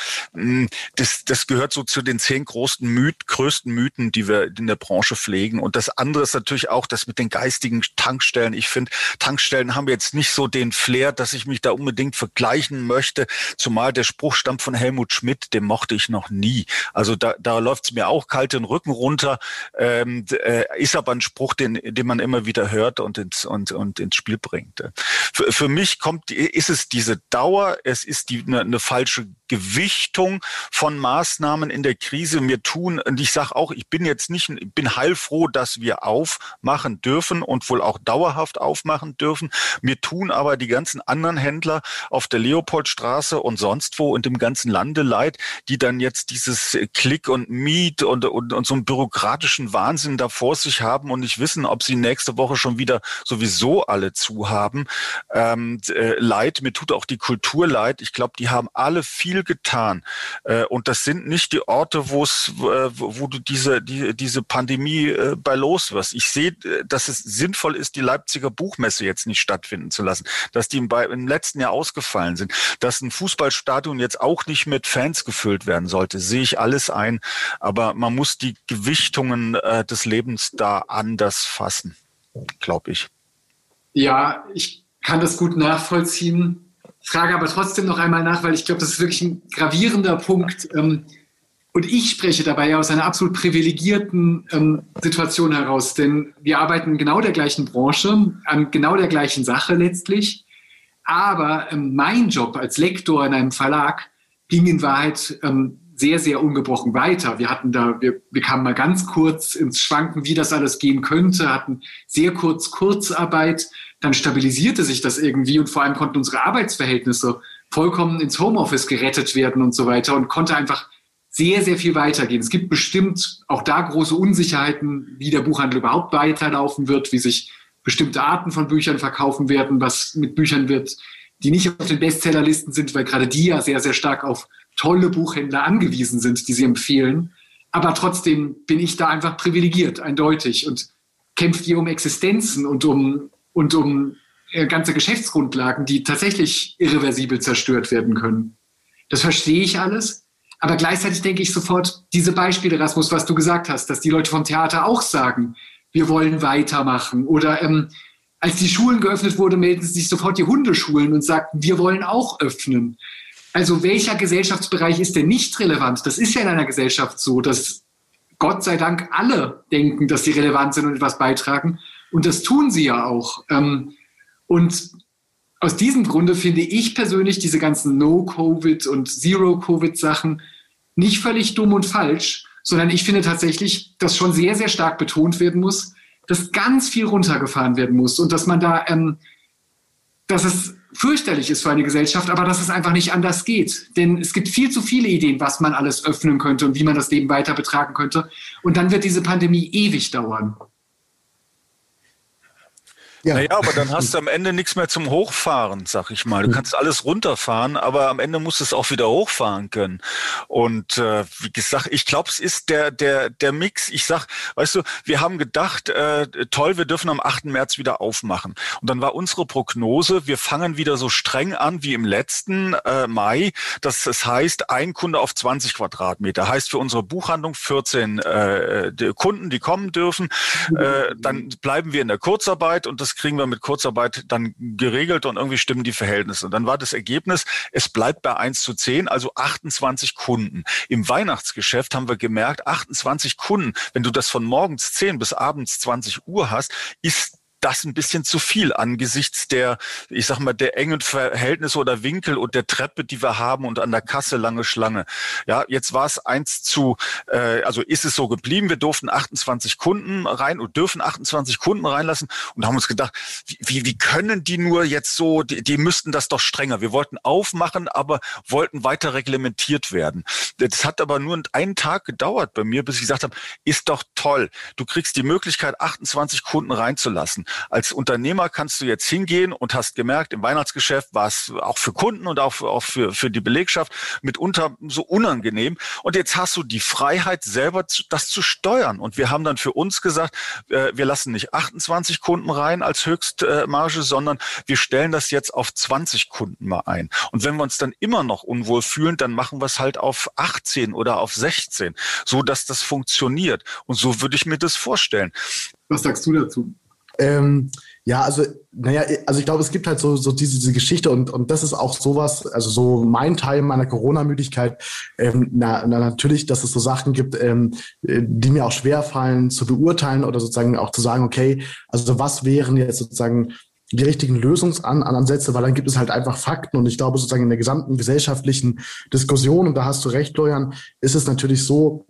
Speaker 1: das, das gehört so zu den zehn großen Myth, größten Mythen, die wir in der Branche pflegen. Und das andere ist natürlich auch das mit den geistigen Tankstellen. Ich finde, Tankstellen haben jetzt nicht so den Flair, dass ich mich da unbedingt vergleichen möchte. Zumal der Spruch stammt von Helmut Schmidt, den mochte ich noch nie. Also da, da läuft es mir auch kalt den Rücken runter. Ähm, äh, ist aber ein Spruch, den, den man immer wieder hört und ins, und, und ins Spiel bringt. Für, für mich kommt, ist es diese Dauer, es ist die, eine, eine falsche Gewichtung von Maßnahmen in der Krise mir tun. Und ich sage auch, ich bin jetzt nicht, ich bin heilfroh, dass wir aufmachen dürfen und wohl auch dauerhaft aufmachen dürfen. Mir tun aber die ganzen anderen Händler auf der Leopoldstraße und sonst wo und im ganzen Lande leid, die dann jetzt dieses Klick und Miet und, und, und so einen bürokratischen Wahnsinn da vor sich haben und nicht wissen, ob sie nächste Woche schon wieder sowieso alle zu haben. Ähm, äh, leid, mir tut auch die Kultur leid. Ich glaube, die haben alle viel viel getan. Äh, und das sind nicht die Orte, wo es, äh, wo du diese, die, diese Pandemie äh, bei los wirst. Ich sehe, dass es sinnvoll ist, die Leipziger Buchmesse jetzt nicht stattfinden zu lassen, dass die im, im letzten Jahr ausgefallen sind, dass ein Fußballstadion jetzt auch nicht mit Fans gefüllt werden sollte, sehe ich alles ein. Aber man muss die Gewichtungen äh, des Lebens da anders fassen, glaube ich.
Speaker 3: Ja, ich kann das gut nachvollziehen frage aber trotzdem noch einmal nach, weil ich glaube, das ist wirklich ein gravierender Punkt. Ähm, und ich spreche dabei aus einer absolut privilegierten ähm, Situation heraus, denn wir arbeiten in genau der gleichen Branche, an genau der gleichen Sache letztlich. Aber ähm, mein Job als Lektor in einem Verlag ging in Wahrheit ähm, sehr, sehr ungebrochen weiter. Wir hatten da, wir, wir kamen mal ganz kurz ins Schwanken, wie das alles gehen könnte, hatten sehr kurz Kurzarbeit, dann stabilisierte sich das irgendwie und vor allem konnten unsere Arbeitsverhältnisse vollkommen ins Homeoffice gerettet werden und so weiter und konnte einfach sehr, sehr viel weitergehen. Es gibt bestimmt auch da große Unsicherheiten, wie der Buchhandel überhaupt weiterlaufen wird, wie sich bestimmte Arten von Büchern verkaufen werden, was mit Büchern wird, die nicht auf den Bestsellerlisten sind, weil gerade die ja sehr, sehr stark auf tolle Buchhändler angewiesen sind, die sie empfehlen. Aber trotzdem bin ich da einfach privilegiert, eindeutig, und kämpft hier um Existenzen und um, und um äh, ganze Geschäftsgrundlagen, die tatsächlich irreversibel zerstört werden können. Das verstehe ich alles. Aber gleichzeitig denke ich sofort, diese Beispiele, Rasmus, was du gesagt hast, dass die Leute vom Theater auch sagen, wir wollen weitermachen. Oder ähm, als die Schulen geöffnet wurden, melden sich sofort die Hundeschulen und sagten, wir wollen auch öffnen. Also welcher Gesellschaftsbereich ist denn nicht relevant? Das ist ja in einer Gesellschaft so, dass Gott sei Dank alle denken, dass sie relevant sind und etwas beitragen. Und das tun sie ja auch. Ähm, und aus diesem Grunde finde ich persönlich diese ganzen No-Covid und Zero-Covid-Sachen nicht völlig dumm und falsch, sondern ich finde tatsächlich, dass schon sehr, sehr stark betont werden muss, dass ganz viel runtergefahren werden muss und dass man da, ähm, dass es fürchterlich ist für eine Gesellschaft, aber dass es einfach nicht anders geht. Denn es gibt viel zu viele Ideen, was man alles öffnen könnte und wie man das Leben weiter betragen könnte. Und dann wird diese Pandemie ewig dauern.
Speaker 1: Ja. Naja, aber dann hast du am Ende nichts mehr zum Hochfahren, sag ich mal. Du hm. kannst alles runterfahren, aber am Ende musst du es auch wieder hochfahren können. Und äh, wie gesagt, ich glaube, es ist der, der, der Mix. Ich sag, weißt du, wir haben gedacht, äh, toll, wir dürfen am 8. März wieder aufmachen. Und dann war unsere Prognose, wir fangen wieder so streng an wie im letzten äh, Mai. Das, das heißt, ein Kunde auf 20 Quadratmeter. Heißt für unsere Buchhandlung 14 äh, die Kunden, die kommen dürfen. Äh, dann bleiben wir in der Kurzarbeit und das kriegen wir mit Kurzarbeit dann geregelt und irgendwie stimmen die Verhältnisse. Und dann war das Ergebnis, es bleibt bei 1 zu 10, also 28 Kunden. Im Weihnachtsgeschäft haben wir gemerkt, 28 Kunden, wenn du das von morgens 10 bis abends 20 Uhr hast, ist das ein bisschen zu viel angesichts der, ich sag mal, der engen Verhältnisse oder Winkel und der Treppe, die wir haben und an der Kasse lange Schlange. Ja, jetzt war es eins zu, äh, also ist es so geblieben. Wir durften 28 Kunden rein und dürfen 28 Kunden reinlassen und haben uns gedacht, wie, wie können die nur jetzt so, die, die müssten das doch strenger. Wir wollten aufmachen, aber wollten weiter reglementiert werden. Das hat aber nur einen Tag gedauert bei mir, bis ich gesagt habe, ist doch toll. Du kriegst die Möglichkeit, 28 Kunden reinzulassen. Als Unternehmer kannst du jetzt hingehen und hast gemerkt, im Weihnachtsgeschäft war es auch für Kunden und auch, auch für, für die Belegschaft mitunter so unangenehm. Und jetzt hast du die Freiheit, selber das zu steuern. Und wir haben dann für uns gesagt, äh, wir lassen nicht 28 Kunden rein als Höchstmarge, sondern wir stellen das jetzt auf 20 Kunden mal ein. Und wenn wir uns dann immer noch unwohl fühlen, dann machen wir es halt auf 18 oder auf 16, so dass das funktioniert. Und so würde ich mir das vorstellen.
Speaker 3: Was sagst du dazu?
Speaker 4: Ähm, ja, also, naja, also ich glaube, es gibt halt so, so diese, diese Geschichte und, und das ist auch sowas, also so mein Teil meiner Corona-Müdigkeit, ähm, na, na, natürlich, dass es so Sachen gibt, ähm, die mir auch schwer fallen zu beurteilen oder sozusagen auch zu sagen, okay, also was wären jetzt sozusagen die richtigen Lösungsansätze, weil dann gibt es halt einfach Fakten. Und ich glaube sozusagen in der gesamten gesellschaftlichen Diskussion, und da hast du recht, Florian, ist es natürlich so,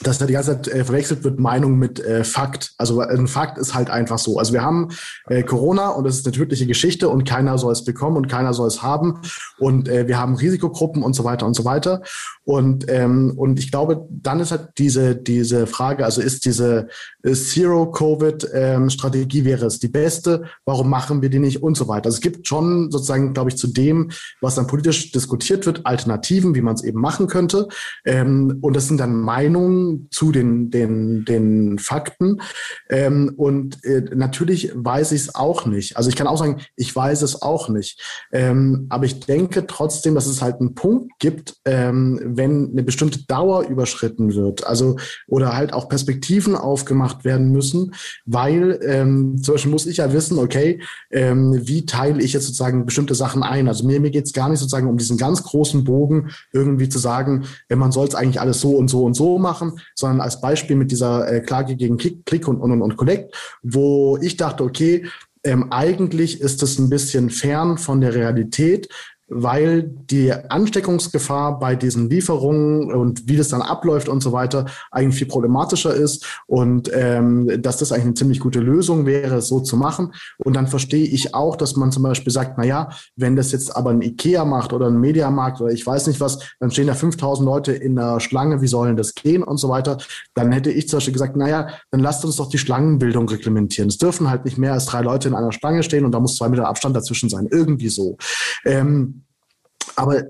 Speaker 4: dass da die ganze Zeit äh, verwechselt wird Meinung mit äh, Fakt. Also ein Fakt ist halt einfach so. Also wir haben äh, Corona und es ist eine tödliche Geschichte und keiner soll es bekommen und keiner soll es haben und äh, wir haben Risikogruppen und so weiter und so weiter. Und ähm, und ich glaube, dann ist halt diese diese Frage, also ist diese Zero Covid ähm, Strategie wäre es die beste? Warum machen wir die nicht und so weiter? Also es gibt schon sozusagen, glaube ich, zu dem, was dann politisch diskutiert wird, Alternativen, wie man es eben machen könnte. Ähm, und das sind dann Meinungen zu den, den, den Fakten. Ähm, und äh, natürlich weiß ich es auch nicht. Also ich kann auch sagen, ich weiß es auch nicht. Ähm, aber ich denke trotzdem, dass es halt einen Punkt gibt, ähm, wenn eine bestimmte Dauer überschritten wird. Also oder halt auch Perspektiven aufgemacht werden müssen, weil ähm, zum Beispiel muss ich ja wissen, okay, ähm, wie teile ich jetzt sozusagen bestimmte Sachen ein? Also mir, mir geht es gar nicht sozusagen um diesen ganz großen Bogen, irgendwie zu sagen, äh, man soll es eigentlich alles so und so und so machen, sondern als Beispiel mit dieser äh, Klage gegen Click, Click und, und, und Collect, wo ich dachte, okay, ähm, eigentlich ist es ein bisschen fern von der Realität weil die Ansteckungsgefahr bei diesen Lieferungen und wie das dann abläuft und so weiter eigentlich viel problematischer ist und ähm, dass das eigentlich eine ziemlich gute Lösung wäre, so zu machen. Und dann verstehe ich auch, dass man zum Beispiel sagt, na ja, wenn das jetzt aber ein Ikea macht oder ein Mediamarkt oder ich weiß nicht was, dann stehen da 5000 Leute in der Schlange, wie sollen das gehen und so weiter. Dann hätte ich zum Beispiel gesagt, na ja, dann lasst uns doch die Schlangenbildung reglementieren. Es dürfen halt nicht mehr als drei Leute in einer Schlange stehen und da muss zwei Meter Abstand dazwischen sein. Irgendwie so. Ähm, aber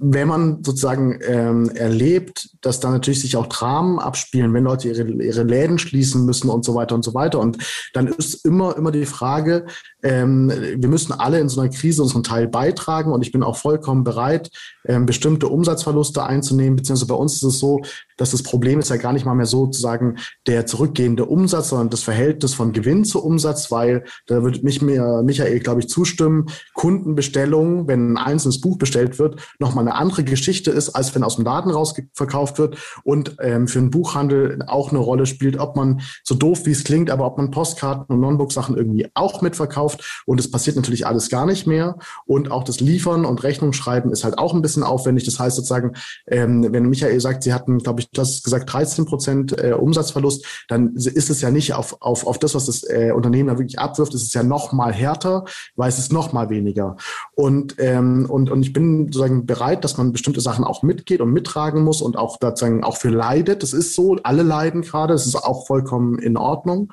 Speaker 4: wenn man sozusagen ähm, erlebt, dass da natürlich sich auch Dramen abspielen, wenn Leute ihre, ihre Läden schließen müssen und so weiter und so weiter. Und dann ist immer, immer die Frage, ähm, wir müssen alle in so einer Krise unseren Teil beitragen. Und ich bin auch vollkommen bereit, ähm, bestimmte Umsatzverluste einzunehmen, beziehungsweise bei uns ist es so, dass das Problem ist ja gar nicht mal mehr sozusagen der zurückgehende Umsatz, sondern das Verhältnis von Gewinn zu Umsatz, weil da würde mich mir Michael, glaube ich, zustimmen, Kundenbestellungen, wenn ein einzelnes Buch bestellt wird, nochmal eine andere Geschichte ist, als wenn aus dem Laden raus verkauft wird und ähm, für einen Buchhandel auch eine Rolle spielt, ob man so doof wie es klingt, aber ob man Postkarten und Non-Book-Sachen irgendwie auch mitverkauft und es passiert natürlich alles gar nicht mehr und auch das Liefern und Rechnungsschreiben ist halt auch ein bisschen aufwendig. Das heißt sozusagen, ähm, wenn Michael sagt, sie hatten, glaube ich, das gesagt 13 Prozent äh, Umsatzverlust, dann ist es ja nicht auf, auf, auf das, was das äh, Unternehmen da wirklich abwirft, ist es ja noch mal härter, weil es ist noch mal weniger. Und, ähm, und, und ich bin sozusagen bereit, dass man bestimmte Sachen auch mitgeht und mittragen muss und auch sozusagen auch für leidet. Das ist so, alle leiden gerade, das ist auch vollkommen in Ordnung.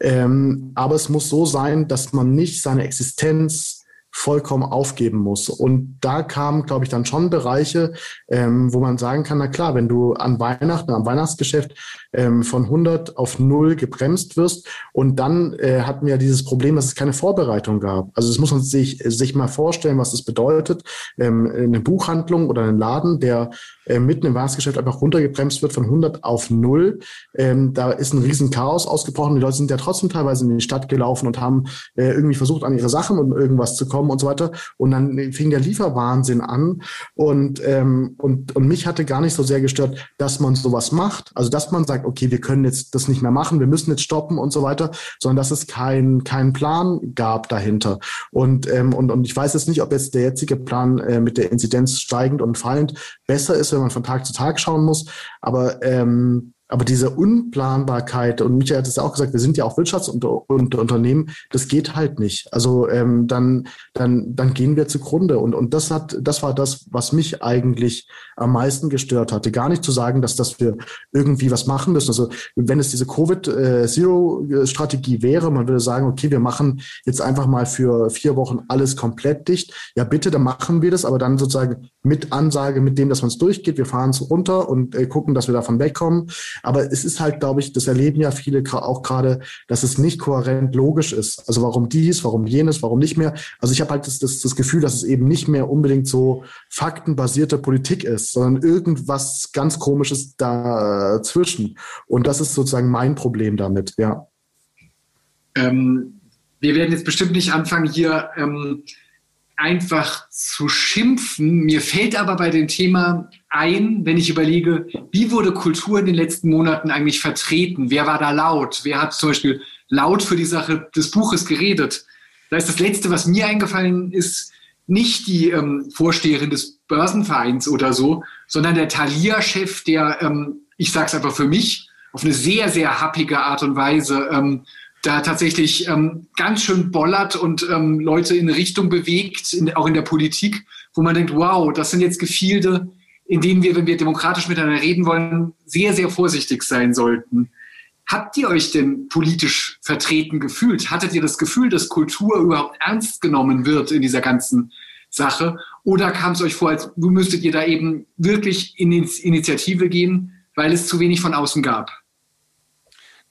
Speaker 4: Ähm, aber es muss so sein, dass man nicht seine Existenz vollkommen aufgeben muss. Und da kamen, glaube ich, dann schon Bereiche, ähm, wo man sagen kann, na klar, wenn du an Weihnachten, am Weihnachtsgeschäft ähm, von 100 auf 0 gebremst wirst und dann äh, hatten wir dieses Problem, dass es keine Vorbereitung gab. Also das muss man sich, sich mal vorstellen, was das bedeutet. Ähm, eine Buchhandlung oder ein Laden, der äh, mitten im Weihnachtsgeschäft einfach runtergebremst wird von 100 auf 0. Ähm, da ist ein riesen Chaos ausgebrochen. Die Leute sind ja trotzdem teilweise in die Stadt gelaufen und haben äh, irgendwie versucht, an ihre Sachen und irgendwas zu kommen und so weiter. Und dann fing der Lieferwahnsinn an. Und, ähm, und, und mich hatte gar nicht so sehr gestört, dass man sowas macht. Also, dass man sagt, okay, wir können jetzt das nicht mehr machen, wir müssen jetzt stoppen und so weiter, sondern dass es keinen keinen Plan gab dahinter. Und, ähm, und, und ich weiß jetzt nicht, ob jetzt der jetzige Plan äh, mit der Inzidenz steigend und fallend besser ist, wenn man von Tag zu Tag schauen muss. Aber ähm, aber diese Unplanbarkeit, und Michael hat es ja auch gesagt, wir sind ja auch Wirtschaftsunternehmen, das geht halt nicht. Also ähm, dann, dann, dann gehen wir zugrunde. Und, und das hat, das war das, was mich eigentlich am meisten gestört hatte. Gar nicht zu sagen, dass, dass wir irgendwie was machen müssen. Also wenn es diese Covid-Zero-Strategie wäre, man würde sagen, okay, wir machen jetzt einfach mal für vier Wochen alles komplett dicht. Ja, bitte, dann machen wir das, aber dann sozusagen mit Ansage, mit dem, dass man es durchgeht. Wir fahren es runter und äh, gucken, dass wir davon wegkommen. Aber es ist halt, glaube ich, das erleben ja viele auch gerade, dass es nicht kohärent logisch ist. Also warum dies, warum jenes, warum nicht mehr. Also ich habe halt das, das, das Gefühl, dass es eben nicht mehr unbedingt so faktenbasierte Politik ist, sondern irgendwas ganz Komisches dazwischen. Und das ist sozusagen mein Problem damit, ja.
Speaker 3: Ähm, wir werden jetzt bestimmt nicht anfangen, hier ähm, einfach zu schimpfen. Mir fällt aber bei dem Thema ein, wenn ich überlege, wie wurde Kultur in den letzten Monaten eigentlich vertreten? Wer war da laut? Wer hat zum Beispiel laut für die Sache des Buches geredet? Da ist das Letzte, was mir eingefallen ist, nicht die ähm, Vorsteherin des Börsenvereins oder so, sondern der Thalia-Chef, der, ähm, ich sage es einfach für mich, auf eine sehr, sehr happige Art und Weise ähm, da tatsächlich ähm, ganz schön bollert und ähm, Leute in Richtung bewegt, in, auch in der Politik, wo man denkt, wow, das sind jetzt Gefilde, in denen wir, wenn wir demokratisch miteinander reden wollen, sehr, sehr vorsichtig sein sollten. Habt ihr euch denn politisch vertreten gefühlt? Hattet ihr das Gefühl, dass Kultur überhaupt ernst genommen wird in dieser ganzen Sache? Oder kam es euch vor, als müsstet ihr da eben wirklich in Initiative gehen, weil es zu wenig von außen gab?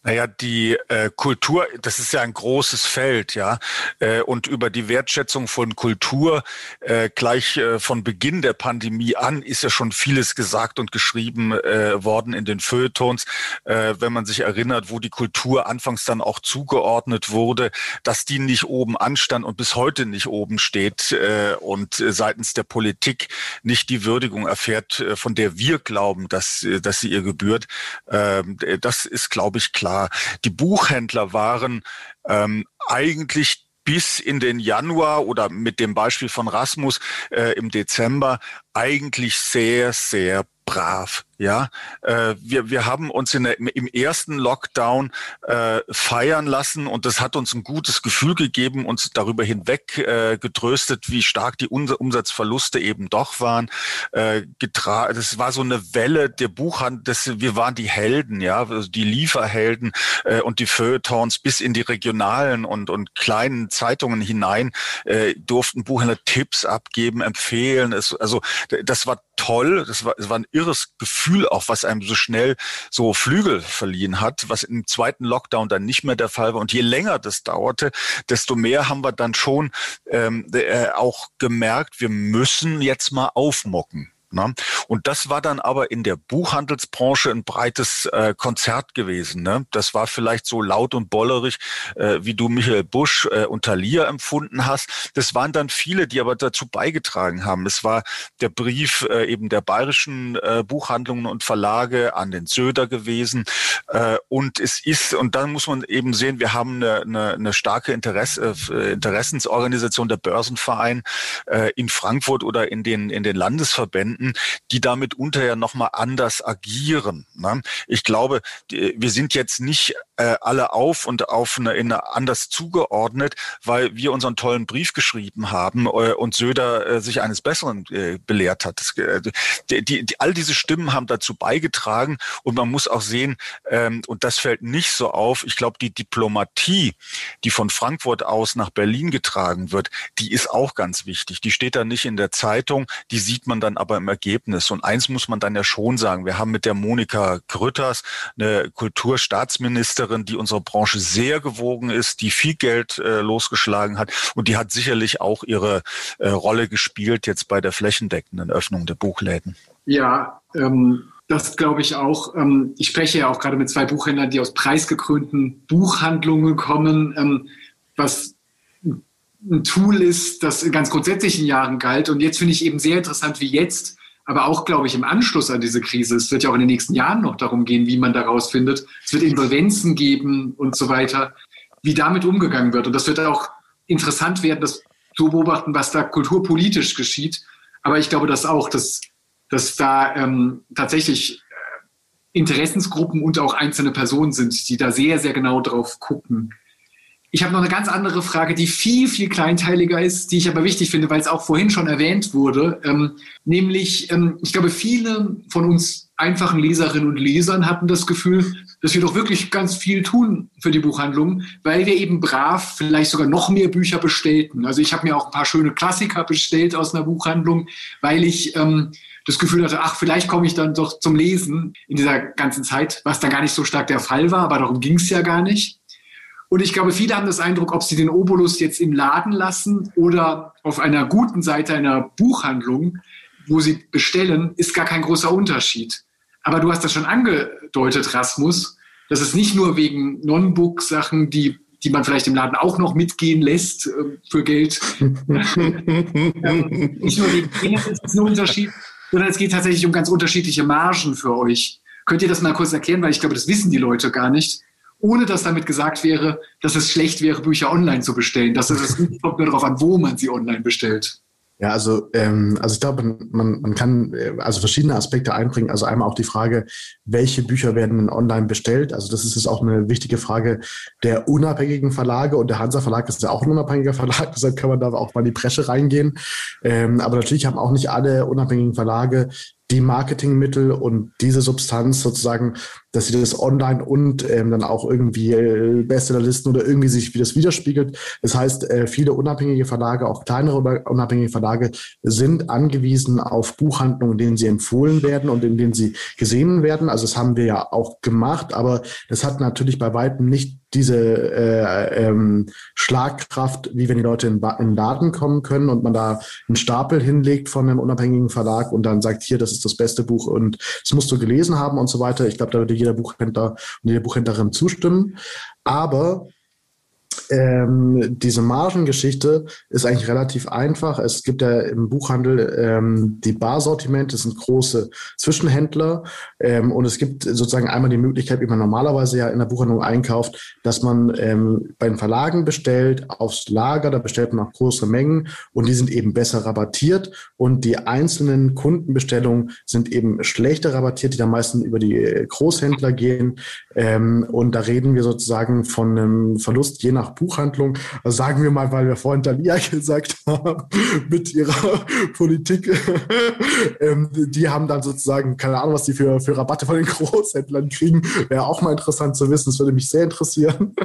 Speaker 1: Naja, die äh, Kultur, das ist ja ein großes Feld, ja. Äh, und über die Wertschätzung von Kultur äh, gleich äh, von Beginn der Pandemie an ist ja schon vieles gesagt und geschrieben äh, worden in den Feuilletons. Äh, wenn man sich erinnert, wo die Kultur anfangs dann auch zugeordnet wurde, dass die nicht oben anstand und bis heute nicht oben steht äh, und seitens der Politik nicht die Würdigung erfährt, äh, von der wir glauben, dass, äh, dass sie ihr gebührt. Äh, das ist, glaube ich, klar klar. Die Buchhändler waren ähm, eigentlich bis in den Januar oder mit dem Beispiel von Rasmus äh, im Dezember eigentlich sehr, sehr brav. Ja, äh, wir, wir haben uns in der, im ersten Lockdown äh, feiern lassen und das hat uns ein gutes Gefühl gegeben, uns darüber hinweg äh, getröstet, wie stark die Umsatzverluste eben doch waren. Äh, getra das war so eine Welle der Buchhandel, das, wir waren die Helden, ja, also die Lieferhelden äh, und die Feuilletons bis in die regionalen und, und kleinen Zeitungen hinein äh, durften Buchhändler Tipps abgeben, empfehlen. Es, also das war toll, das war, das war ein irres Gefühl Gefühl auch, was einem so schnell so Flügel verliehen hat, was im zweiten Lockdown dann nicht mehr der Fall war. Und je länger das dauerte, desto mehr haben wir dann schon ähm, äh, auch gemerkt, wir müssen jetzt mal aufmocken. Ne? Und das war dann aber in der Buchhandelsbranche ein breites äh, Konzert gewesen. Ne? Das war vielleicht so laut und bollerig, äh, wie du Michael Busch äh, und Thalia empfunden hast. Das waren dann viele, die aber dazu beigetragen haben. Es war der Brief äh, eben der bayerischen äh, Buchhandlungen und Verlage an den Söder gewesen. Äh, und es ist, und dann muss man eben sehen, wir haben eine, eine, eine starke Interesse, äh, Interessensorganisation, der Börsenverein äh, in Frankfurt oder in den, in den Landesverbänden finden, die damit unter ja nochmal anders agieren. Ne? Ich glaube, wir sind jetzt nicht äh, alle auf und auf eine, in eine anders zugeordnet, weil wir unseren tollen Brief geschrieben haben äh, und Söder äh, sich eines Besseren äh, belehrt hat. Das, äh, die, die, all diese Stimmen haben dazu beigetragen und man muss auch sehen, ähm, und das fällt nicht so auf, ich glaube, die Diplomatie, die von Frankfurt aus nach Berlin getragen wird, die ist auch ganz wichtig. Die steht da nicht in der Zeitung, die sieht man dann aber im Ergebnis. Und eins muss man dann ja schon sagen, wir haben mit der Monika Grütters eine Kulturstaatsministerin, Vertreterin, die unserer Branche sehr gewogen ist, die viel Geld äh, losgeschlagen hat und die hat sicherlich auch ihre äh, Rolle gespielt jetzt bei der flächendeckenden Öffnung der Buchläden.
Speaker 3: Ja, ähm, das glaube ich auch. Ähm, ich spreche ja auch gerade mit zwei Buchhändlern, die aus preisgekrönten Buchhandlungen kommen, ähm, was ein Tool ist, das in ganz grundsätzlichen Jahren galt. Und jetzt finde ich eben sehr interessant, wie jetzt aber auch, glaube ich, im Anschluss an diese Krise, es wird ja auch in den nächsten Jahren noch darum gehen, wie man daraus findet. Es wird Insolvenzen geben und so weiter, wie damit umgegangen wird. Und das wird auch interessant werden, das zu beobachten, was da kulturpolitisch geschieht. Aber ich glaube, dass auch, dass, dass da ähm, tatsächlich äh, Interessensgruppen und auch einzelne Personen sind, die da sehr, sehr genau drauf gucken. Ich habe noch eine ganz andere Frage, die viel, viel kleinteiliger ist, die ich aber wichtig finde, weil es auch vorhin schon erwähnt wurde. Ähm, nämlich, ähm, ich glaube, viele von uns einfachen Leserinnen und Lesern hatten das Gefühl, dass wir doch wirklich ganz viel tun für die Buchhandlung, weil wir eben brav vielleicht sogar noch mehr Bücher bestellten. Also ich habe mir auch ein paar schöne Klassiker bestellt aus einer Buchhandlung, weil ich ähm, das Gefühl hatte, ach, vielleicht komme ich dann doch zum Lesen in dieser ganzen Zeit, was dann gar nicht so stark der Fall war, aber darum ging es ja gar nicht. Und ich glaube, viele haben das Eindruck, ob sie den Obolus jetzt im Laden lassen oder auf einer guten Seite einer Buchhandlung, wo sie bestellen, ist gar kein großer Unterschied. Aber du hast das schon angedeutet, Rasmus, dass es nicht nur wegen Non-Book-Sachen, die, die man vielleicht im Laden auch noch mitgehen lässt äh, für Geld, ähm, nicht nur wegen denen ist es ein Unterschied, sondern es geht tatsächlich um ganz unterschiedliche Margen für euch. Könnt ihr das mal kurz erklären, weil ich glaube, das wissen die Leute gar nicht ohne dass damit gesagt wäre, dass es schlecht wäre, Bücher online zu bestellen. Das ist es kommt nur darauf an, wo man sie online bestellt.
Speaker 4: Ja, also, ähm, also ich glaube, man, man kann äh, also verschiedene Aspekte einbringen. Also einmal auch die Frage, welche Bücher werden online bestellt? Also das ist jetzt auch eine wichtige Frage der unabhängigen Verlage und der Hansa Verlag ist ja auch ein unabhängiger Verlag, deshalb kann man da auch mal in die Bresche reingehen. Ähm, aber natürlich haben auch nicht alle unabhängigen Verlage die Marketingmittel und diese Substanz sozusagen, dass sie das online und ähm, dann auch irgendwie äh, Bestsellerlisten oder irgendwie sich wie das widerspiegelt. Das heißt, äh, viele unabhängige Verlage, auch kleinere unabhängige Verlage sind angewiesen auf Buchhandlungen, in denen sie empfohlen werden und in denen sie gesehen werden. Also das haben wir ja auch gemacht, aber das hat natürlich bei weitem nicht diese äh, ähm, Schlagkraft, wie wenn die Leute in, in Daten kommen können und man da einen Stapel hinlegt von einem unabhängigen Verlag und dann sagt, hier, das ist das beste Buch und das musst du gelesen haben und so weiter. Ich glaube, da würde jeder Buchhändler und jede Buchhändlerin zustimmen. Aber Ähm, diese Margengeschichte ist eigentlich relativ einfach. Es gibt ja im Buchhandel ähm, die Barsortiment, das sind große Zwischenhändler. Ähm, und es gibt sozusagen einmal die Möglichkeit, wie man normalerweise ja in der Buchhandlung einkauft, dass man ähm, bei den Verlagen bestellt, aufs Lager, da bestellt man auch größere Mengen. Und die sind eben besser rabattiert. Und die einzelnen Kundenbestellungen sind eben schlechter rabattiert, die dann meistens über die Großhändler gehen. Ähm, und da reden wir sozusagen von einem Verlust je nach Buchhandlung. Also sagen wir mal, weil wir vorhin Dalia gesagt haben, mit ihrer Politik, ähm, die haben dann sozusagen, keine Ahnung, was die für, für Rabatte von den Großhändlern kriegen. Wäre auch mal interessant zu wissen, das würde mich sehr interessieren.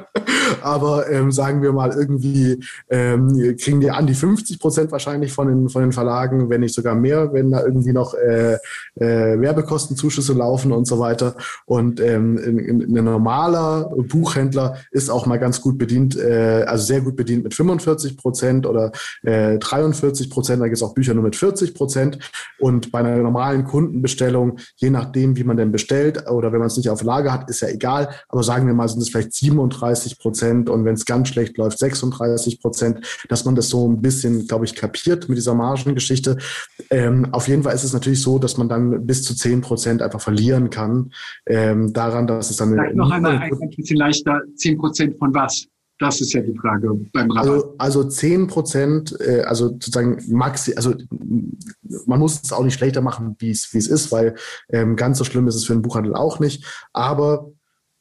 Speaker 4: Aber ähm, sagen wir mal, irgendwie ähm, kriegen die an die 50 Prozent wahrscheinlich von den, von den Verlagen, wenn nicht sogar mehr, wenn da irgendwie noch äh, äh, Werbekostenzuschüsse laufen und so weiter. Und ähm, ein normaler Buchhändler ist auch mal ganz gut bedient, äh, also sehr gut bedient mit 45 Prozent oder äh, 43 Prozent. Da gibt es auch Bücher nur mit 40 Prozent. Und bei einer normalen Kundenbestellung, je nachdem, wie man denn bestellt oder wenn man es nicht auf Lager hat, ist ja egal. Aber sagen wir mal, sind es vielleicht 37 Prozent und wenn es ganz schlecht läuft, 36 Prozent, dass man das so ein bisschen, glaube ich, kapiert mit dieser Margengeschichte. Ähm, auf jeden Fall ist es natürlich so, dass man dann bis zu 10 Prozent einfach verlieren kann ähm, daran, dass es dann...
Speaker 3: Vielleicht noch einmal ein bisschen leichter, 10 Prozent von was? Das ist ja die Frage beim
Speaker 4: Rabatt. Also, also 10 Prozent, äh, also sozusagen maxi, also man muss es auch nicht schlechter machen, wie es, ist, weil ähm, ganz so schlimm ist es für den Buchhandel auch nicht. Aber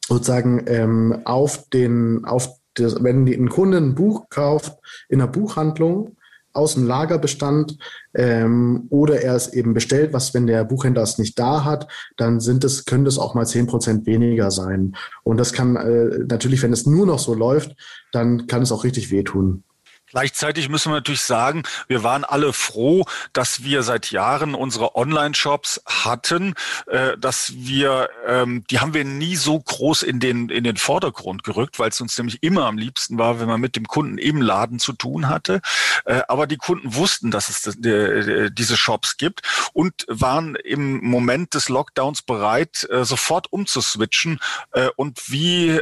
Speaker 4: sozusagen ähm, auf den, auf das, wenn ein Kunde ein Buch kauft in der Buchhandlung, aus dem Lagerbestand ähm, oder er es eben bestellt, was, wenn der Buchhändler es nicht da hat, dann sind es, können das auch mal zehn Prozent weniger sein. Und das kann äh, natürlich, wenn es nur noch so läuft, dann kann es auch richtig wehtun.
Speaker 1: Gleichzeitig müssen wir natürlich sagen, wir waren alle froh, dass wir seit Jahren unsere Online-Shops hatten, äh, dass wir, ähm, die haben wir nie so groß in den, in den Vordergrund gerückt, weil es uns nämlich immer am liebsten war, wenn man mit dem Kunden im Laden zu tun hatte. Äh, aber die Kunden wussten, dass es diese Shops gibt und waren im Moment des Lockdowns bereit, äh, sofort umzuswitchen und wie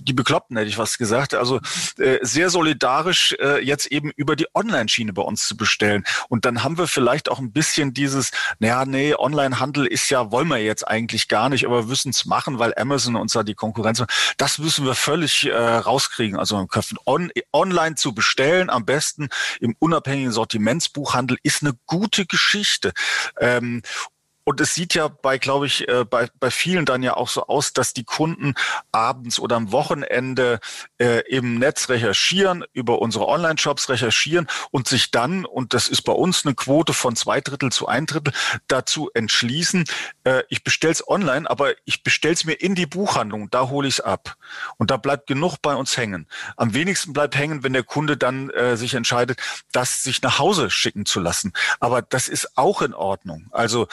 Speaker 1: die Bekloppten, hätte ich was gesagt. Also sehr solidarisch äh, jetzt eben über die Online-Schiene bei uns zu bestellen. Und dann haben wir vielleicht auch ein bisschen dieses, naja, nee, Online-Handel ist ja, wollen wir jetzt eigentlich gar nicht, aber müssen es machen, weil Amazon uns da die Konkurrenz Das müssen wir völlig äh, rauskriegen. Also on, online zu bestellen, am besten im unabhängigen Sortimentsbuchhandel, ist eine gute Geschichte. Ähm, und es sieht ja bei, glaube ich, äh, bei, bei vielen dann ja auch so aus, dass die Kunden abends oder am Wochenende äh, im Netz recherchieren, über unsere Online-Shops recherchieren und sich dann, und das ist bei uns eine Quote von zwei Drittel zu ein Drittel, dazu entschließen, äh, ich bestell's online, aber ich bestell's mir in die Buchhandlung, da hole ich's ab. Und da bleibt genug bei uns hängen. Am wenigsten bleibt hängen, wenn der Kunde dann äh, sich entscheidet, das sich nach Hause schicken zu lassen. Aber das ist auch in Ordnung. Also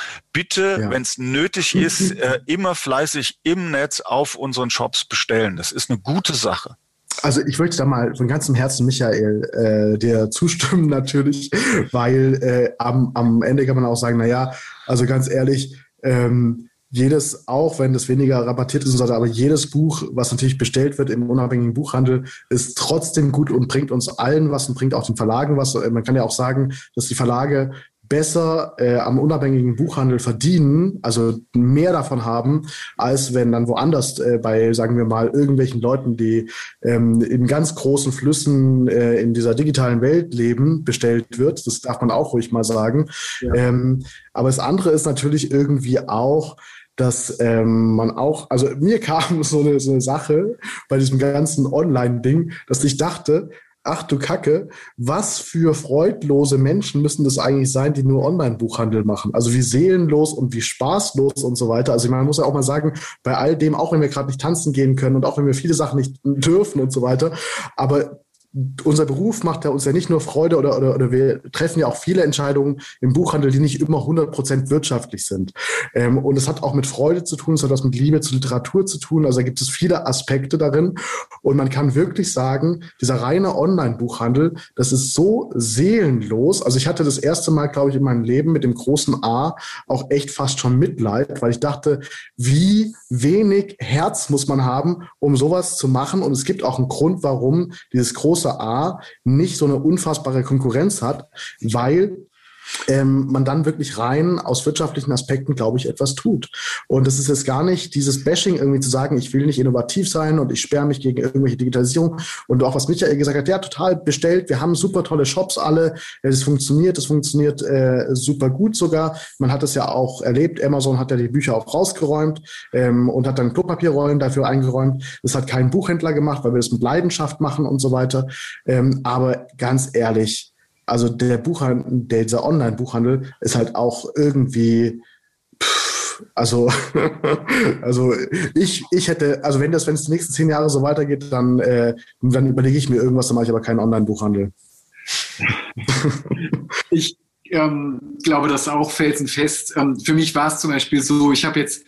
Speaker 1: ja. wenn es nötig ist, äh, immer fleißig im Netz auf unseren Shops bestellen. Das ist eine gute Sache.
Speaker 4: Also ich möchte da mal von ganzem Herzen, Michael, äh, dir zustimmen natürlich, weil äh, am, am Ende kann man auch sagen, na ja, also ganz ehrlich, ähm, jedes, auch wenn das weniger rabattiert ist, aber jedes Buch, was natürlich bestellt wird im unabhängigen Buchhandel, ist trotzdem gut und bringt uns allen was und bringt auch den Verlagen was. Man kann ja auch sagen, dass die Verlage besser äh, am unabhängigen Buchhandel verdienen, also mehr davon haben, als wenn dann woanders äh, bei, sagen wir mal, irgendwelchen Leuten, die ähm, in ganz großen Flüssen äh, in dieser digitalen Welt leben, bestellt wird. Das darf man auch ruhig mal sagen. Ja. Ähm, aber das andere ist natürlich irgendwie auch, dass ähm, man auch, also mir kam so eine, so eine Sache bei diesem ganzen Online-Ding, dass ich dachte, ach du Kacke, was für freudlose Menschen müssen das eigentlich sein, die nur Online-Buchhandel machen? Also wie seelenlos und wie spaßlos und so weiter. Also man muss ja auch mal sagen, bei all dem, auch wenn wir gerade nicht tanzen gehen können und auch wenn wir viele Sachen nicht dürfen und so weiter, aber unser Beruf macht ja uns ja nicht nur Freude oder, oder, oder wir treffen ja auch viele Entscheidungen im Buchhandel, die nicht immer 100 Prozent wirtschaftlich sind. Ähm, und es hat auch mit Freude zu tun, es hat was mit Liebe zur Literatur zu tun. Also da gibt es viele Aspekte darin. Und man kann wirklich sagen, dieser reine Online-Buchhandel, das ist so seelenlos. Also ich hatte das erste Mal, glaube ich, in meinem Leben mit dem großen A auch echt fast schon Mitleid, weil ich dachte, wie wenig Herz muss man haben, um sowas zu machen. Und es gibt auch einen Grund, warum dieses große große A nicht so eine unfassbare Konkurrenz hat, weil ähm, man dann wirklich rein aus wirtschaftlichen Aspekten, glaube ich, etwas tut. Und es ist jetzt gar nicht dieses Bashing irgendwie zu sagen, ich will nicht innovativ sein und ich sperre mich gegen irgendwelche Digitalisierung. Und auch was Michael gesagt hat, ja, total bestellt. Wir haben super tolle Shops alle. Es funktioniert, es funktioniert äh, super gut sogar. Man hat es ja auch erlebt. Amazon hat ja die Bücher auch rausgeräumt ähm, und hat dann Klopapierrollen dafür eingeräumt. Das hat kein Buchhändler gemacht, weil wir das mit Leidenschaft machen und so weiter. Ähm, aber ganz ehrlich, also der Buchhandel, dieser Online-Buchhandel ist halt auch irgendwie, pff, also, also ich, ich hätte, also wenn das, wenn es die nächsten zehn Jahre so weitergeht, dann, äh, dann überlege ich mir irgendwas, dann mache ich aber keinen Online-Buchhandel.
Speaker 3: ich ähm, glaube das auch felsenfest. Ähm, für mich war es zum Beispiel so, ich habe jetzt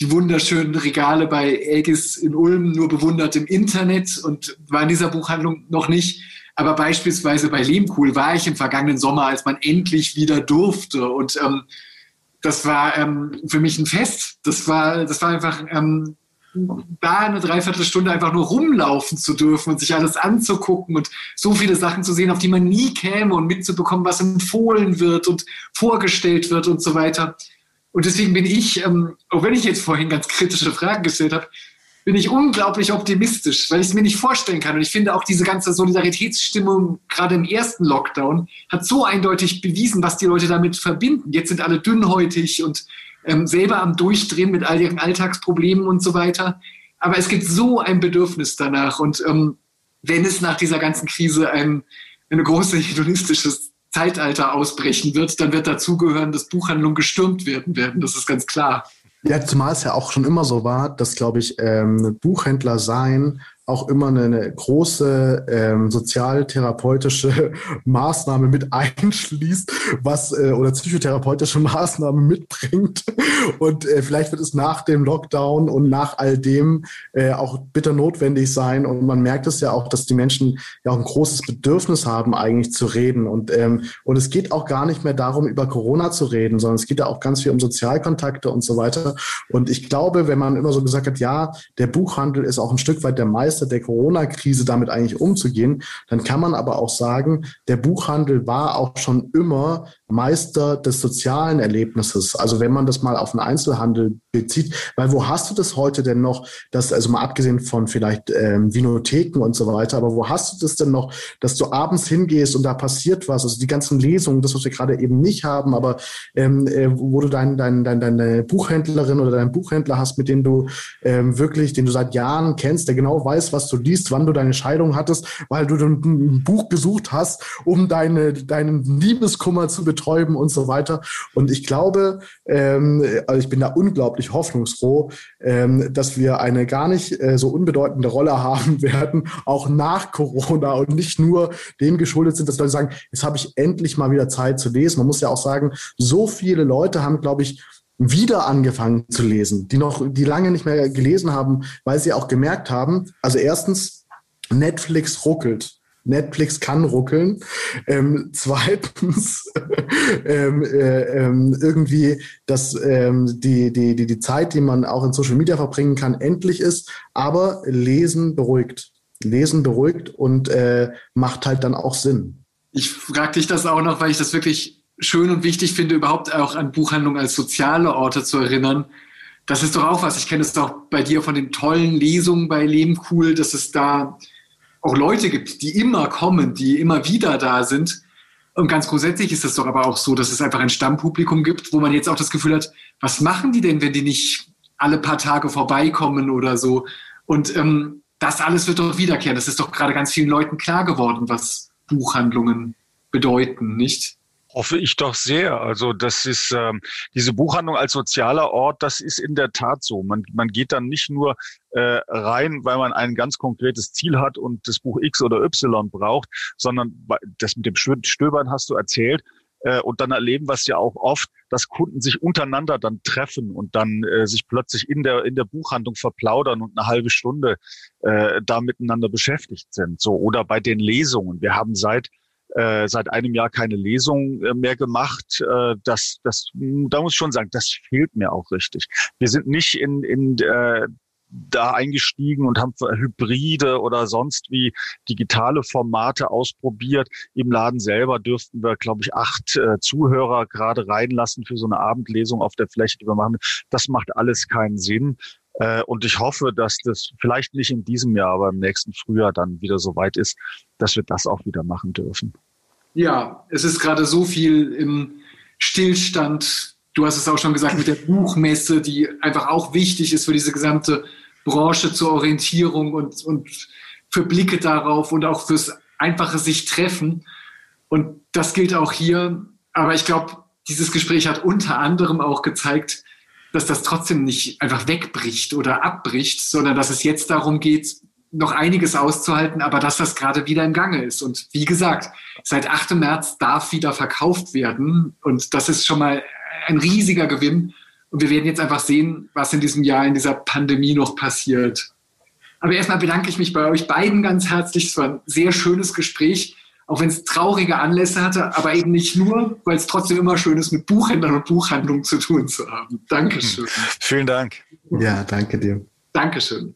Speaker 3: die wunderschönen Regale bei Elgis in Ulm nur bewundert im Internet und war in dieser Buchhandlung noch nicht. Aber beispielsweise bei Lehmkuhl war ich im vergangenen Sommer, als man endlich wieder durfte. Und ähm, das war ähm, für mich ein Fest. Das war, das war einfach ähm, da eine Dreiviertelstunde einfach nur rumlaufen zu dürfen und sich alles anzugucken und so viele Sachen zu sehen, auf die man nie käme und mitzubekommen, was empfohlen wird und vorgestellt wird und so weiter. Und deswegen bin ich, ähm, auch wenn ich jetzt vorhin ganz kritische Fragen gestellt habe, bin ich unglaublich optimistisch, weil ich es mir nicht vorstellen kann. Und ich finde auch diese ganze Solidaritätsstimmung, gerade im ersten Lockdown, hat so eindeutig bewiesen, was die Leute damit verbinden. Jetzt sind alle dünnhäutig und ähm, selber am Durchdrehen mit all ihren Alltagsproblemen und so weiter. Aber es gibt so ein Bedürfnis danach. Und ähm, wenn es nach dieser ganzen Krise ein, eine große hedonistisches Zeitalter ausbrechen wird, dann wird dazugehören, dass Buchhandlungen gestürmt werden werden. Das ist ganz klar.
Speaker 4: Ja, zumal es ja auch schon immer so war, dass, glaube ich, ähm, Buchhändler sein auch immer eine große ähm, sozialtherapeutische Maßnahme mit einschließt, was äh, oder psychotherapeutische Maßnahme mitbringt. Und äh, vielleicht wird es nach dem Lockdown und nach all dem äh, auch bitter notwendig sein. Und man merkt es ja auch, dass die Menschen ja auch ein großes Bedürfnis haben, eigentlich zu reden. Und, ähm, und es geht auch gar nicht mehr darum, über Corona zu reden, sondern es geht ja auch ganz viel um Sozialkontakte und so weiter. Und ich glaube, wenn man immer so gesagt hat, ja, der Buchhandel ist auch ein Stück weit der Meister Meister der Corona-Krise damit eigentlich umzugehen, dann kann man aber auch sagen, der Buchhandel war auch schon immer Meister des sozialen Erlebnisses. Also wenn man das mal auf den Einzelhandel bezieht, weil wo hast du das heute denn noch, dass, also mal abgesehen von vielleicht ähm, Vinotheken und so weiter, aber wo hast du das denn noch, dass du abends hingehst und da passiert was, also die ganzen Lesungen, das, was wir gerade eben nicht haben, aber ähm, äh, wo du dein, dein, dein, deine Buchhändlerin oder deinen Buchhändler hast, mit dem du ähm, wirklich, den du seit Jahren kennst, der genau weiß, was du liest, wann du deine Scheidung hattest, weil du ein Buch gesucht hast, um deine, deinen Liebeskummer zu betäuben und so weiter. Und ich glaube, ähm, also ich bin da unglaublich hoffnungsfroh, ähm, dass wir eine gar nicht äh, so unbedeutende Rolle haben werden, auch nach Corona und nicht nur dem geschuldet sind, dass Leute sagen, jetzt habe ich endlich mal wieder Zeit zu lesen. Man muss ja auch sagen, so viele Leute haben, glaube ich, wieder angefangen zu lesen, die noch, die lange nicht mehr gelesen haben, weil sie auch gemerkt haben, also erstens, Netflix ruckelt. Netflix kann ruckeln. Ähm, zweitens ähm, äh, ähm, irgendwie, dass ähm, die, die, die, die Zeit, die man auch in Social Media verbringen kann, endlich ist, aber Lesen beruhigt. Lesen beruhigt und äh, macht halt dann auch Sinn.
Speaker 3: Ich frage dich das auch noch, weil ich das wirklich schön und wichtig finde, überhaupt auch an Buchhandlungen als soziale Orte zu erinnern. Das ist doch auch was. Ich kenne es doch bei dir von den tollen Lesungen bei Leben cool, dass es da auch Leute gibt, die immer kommen, die immer wieder da sind. Und ganz grundsätzlich ist es doch aber auch so, dass es einfach ein Stammpublikum gibt, wo man jetzt auch das Gefühl hat, was machen die denn, wenn die nicht alle paar Tage vorbeikommen oder so? Und ähm, das alles wird doch wiederkehren. Das ist doch gerade ganz vielen Leuten klar geworden, was Buchhandlungen bedeuten, nicht?
Speaker 1: Hoffe ich doch sehr. Also das ist ähm, diese Buchhandlung als sozialer Ort, das ist in der Tat so. Man, man geht dann nicht nur äh, rein, weil man ein ganz konkretes Ziel hat und das Buch X oder Y braucht, sondern das mit dem Stöbern hast du erzählt. Äh, und dann erleben wir es ja auch oft, dass Kunden sich untereinander dann treffen und dann äh, sich plötzlich in der in der Buchhandlung verplaudern und eine halbe Stunde äh, da miteinander beschäftigt sind. So oder bei den Lesungen. Wir haben seit äh, seit einem Jahr keine Lesung äh, mehr gemacht. Äh, das, das, da muss ich schon sagen, das fehlt mir auch richtig. Wir sind nicht in, in äh, da eingestiegen und haben Hybride oder sonst wie digitale Formate ausprobiert. Im Laden selber dürften wir, glaube ich, acht äh, Zuhörer gerade reinlassen für so eine Abendlesung auf der Fläche, die wir machen. Das macht alles keinen Sinn. Äh, und ich hoffe, dass das vielleicht nicht in diesem Jahr, aber im nächsten Frühjahr dann wieder so weit ist, dass wir das auch wieder machen dürfen.
Speaker 3: Ja, es ist gerade so viel im Stillstand. Du hast es auch schon gesagt mit der Buchmesse, die einfach auch wichtig ist für diese gesamte Branche zur Orientierung und, und für Blicke darauf und auch fürs einfache sich treffen. Und das gilt auch hier. Aber ich glaube, dieses Gespräch hat unter anderem auch gezeigt, dass das trotzdem nicht einfach wegbricht oder abbricht, sondern dass es jetzt darum geht, noch einiges auszuhalten, aber dass das gerade wieder im Gange ist. Und wie gesagt, seit 8. März darf wieder verkauft werden. Und das ist schon mal ein riesiger Gewinn. Und wir werden jetzt einfach sehen, was in diesem Jahr, in dieser Pandemie noch passiert. Aber erstmal bedanke ich mich bei euch beiden ganz herzlich. Es war ein sehr schönes Gespräch auch wenn es traurige Anlässe hatte, aber eben nicht nur, weil es trotzdem immer schön ist, mit Buchhändlern und Buchhandlungen zu tun zu haben. Dankeschön.
Speaker 1: Vielen Dank.
Speaker 4: Ja, danke dir.
Speaker 3: Dankeschön.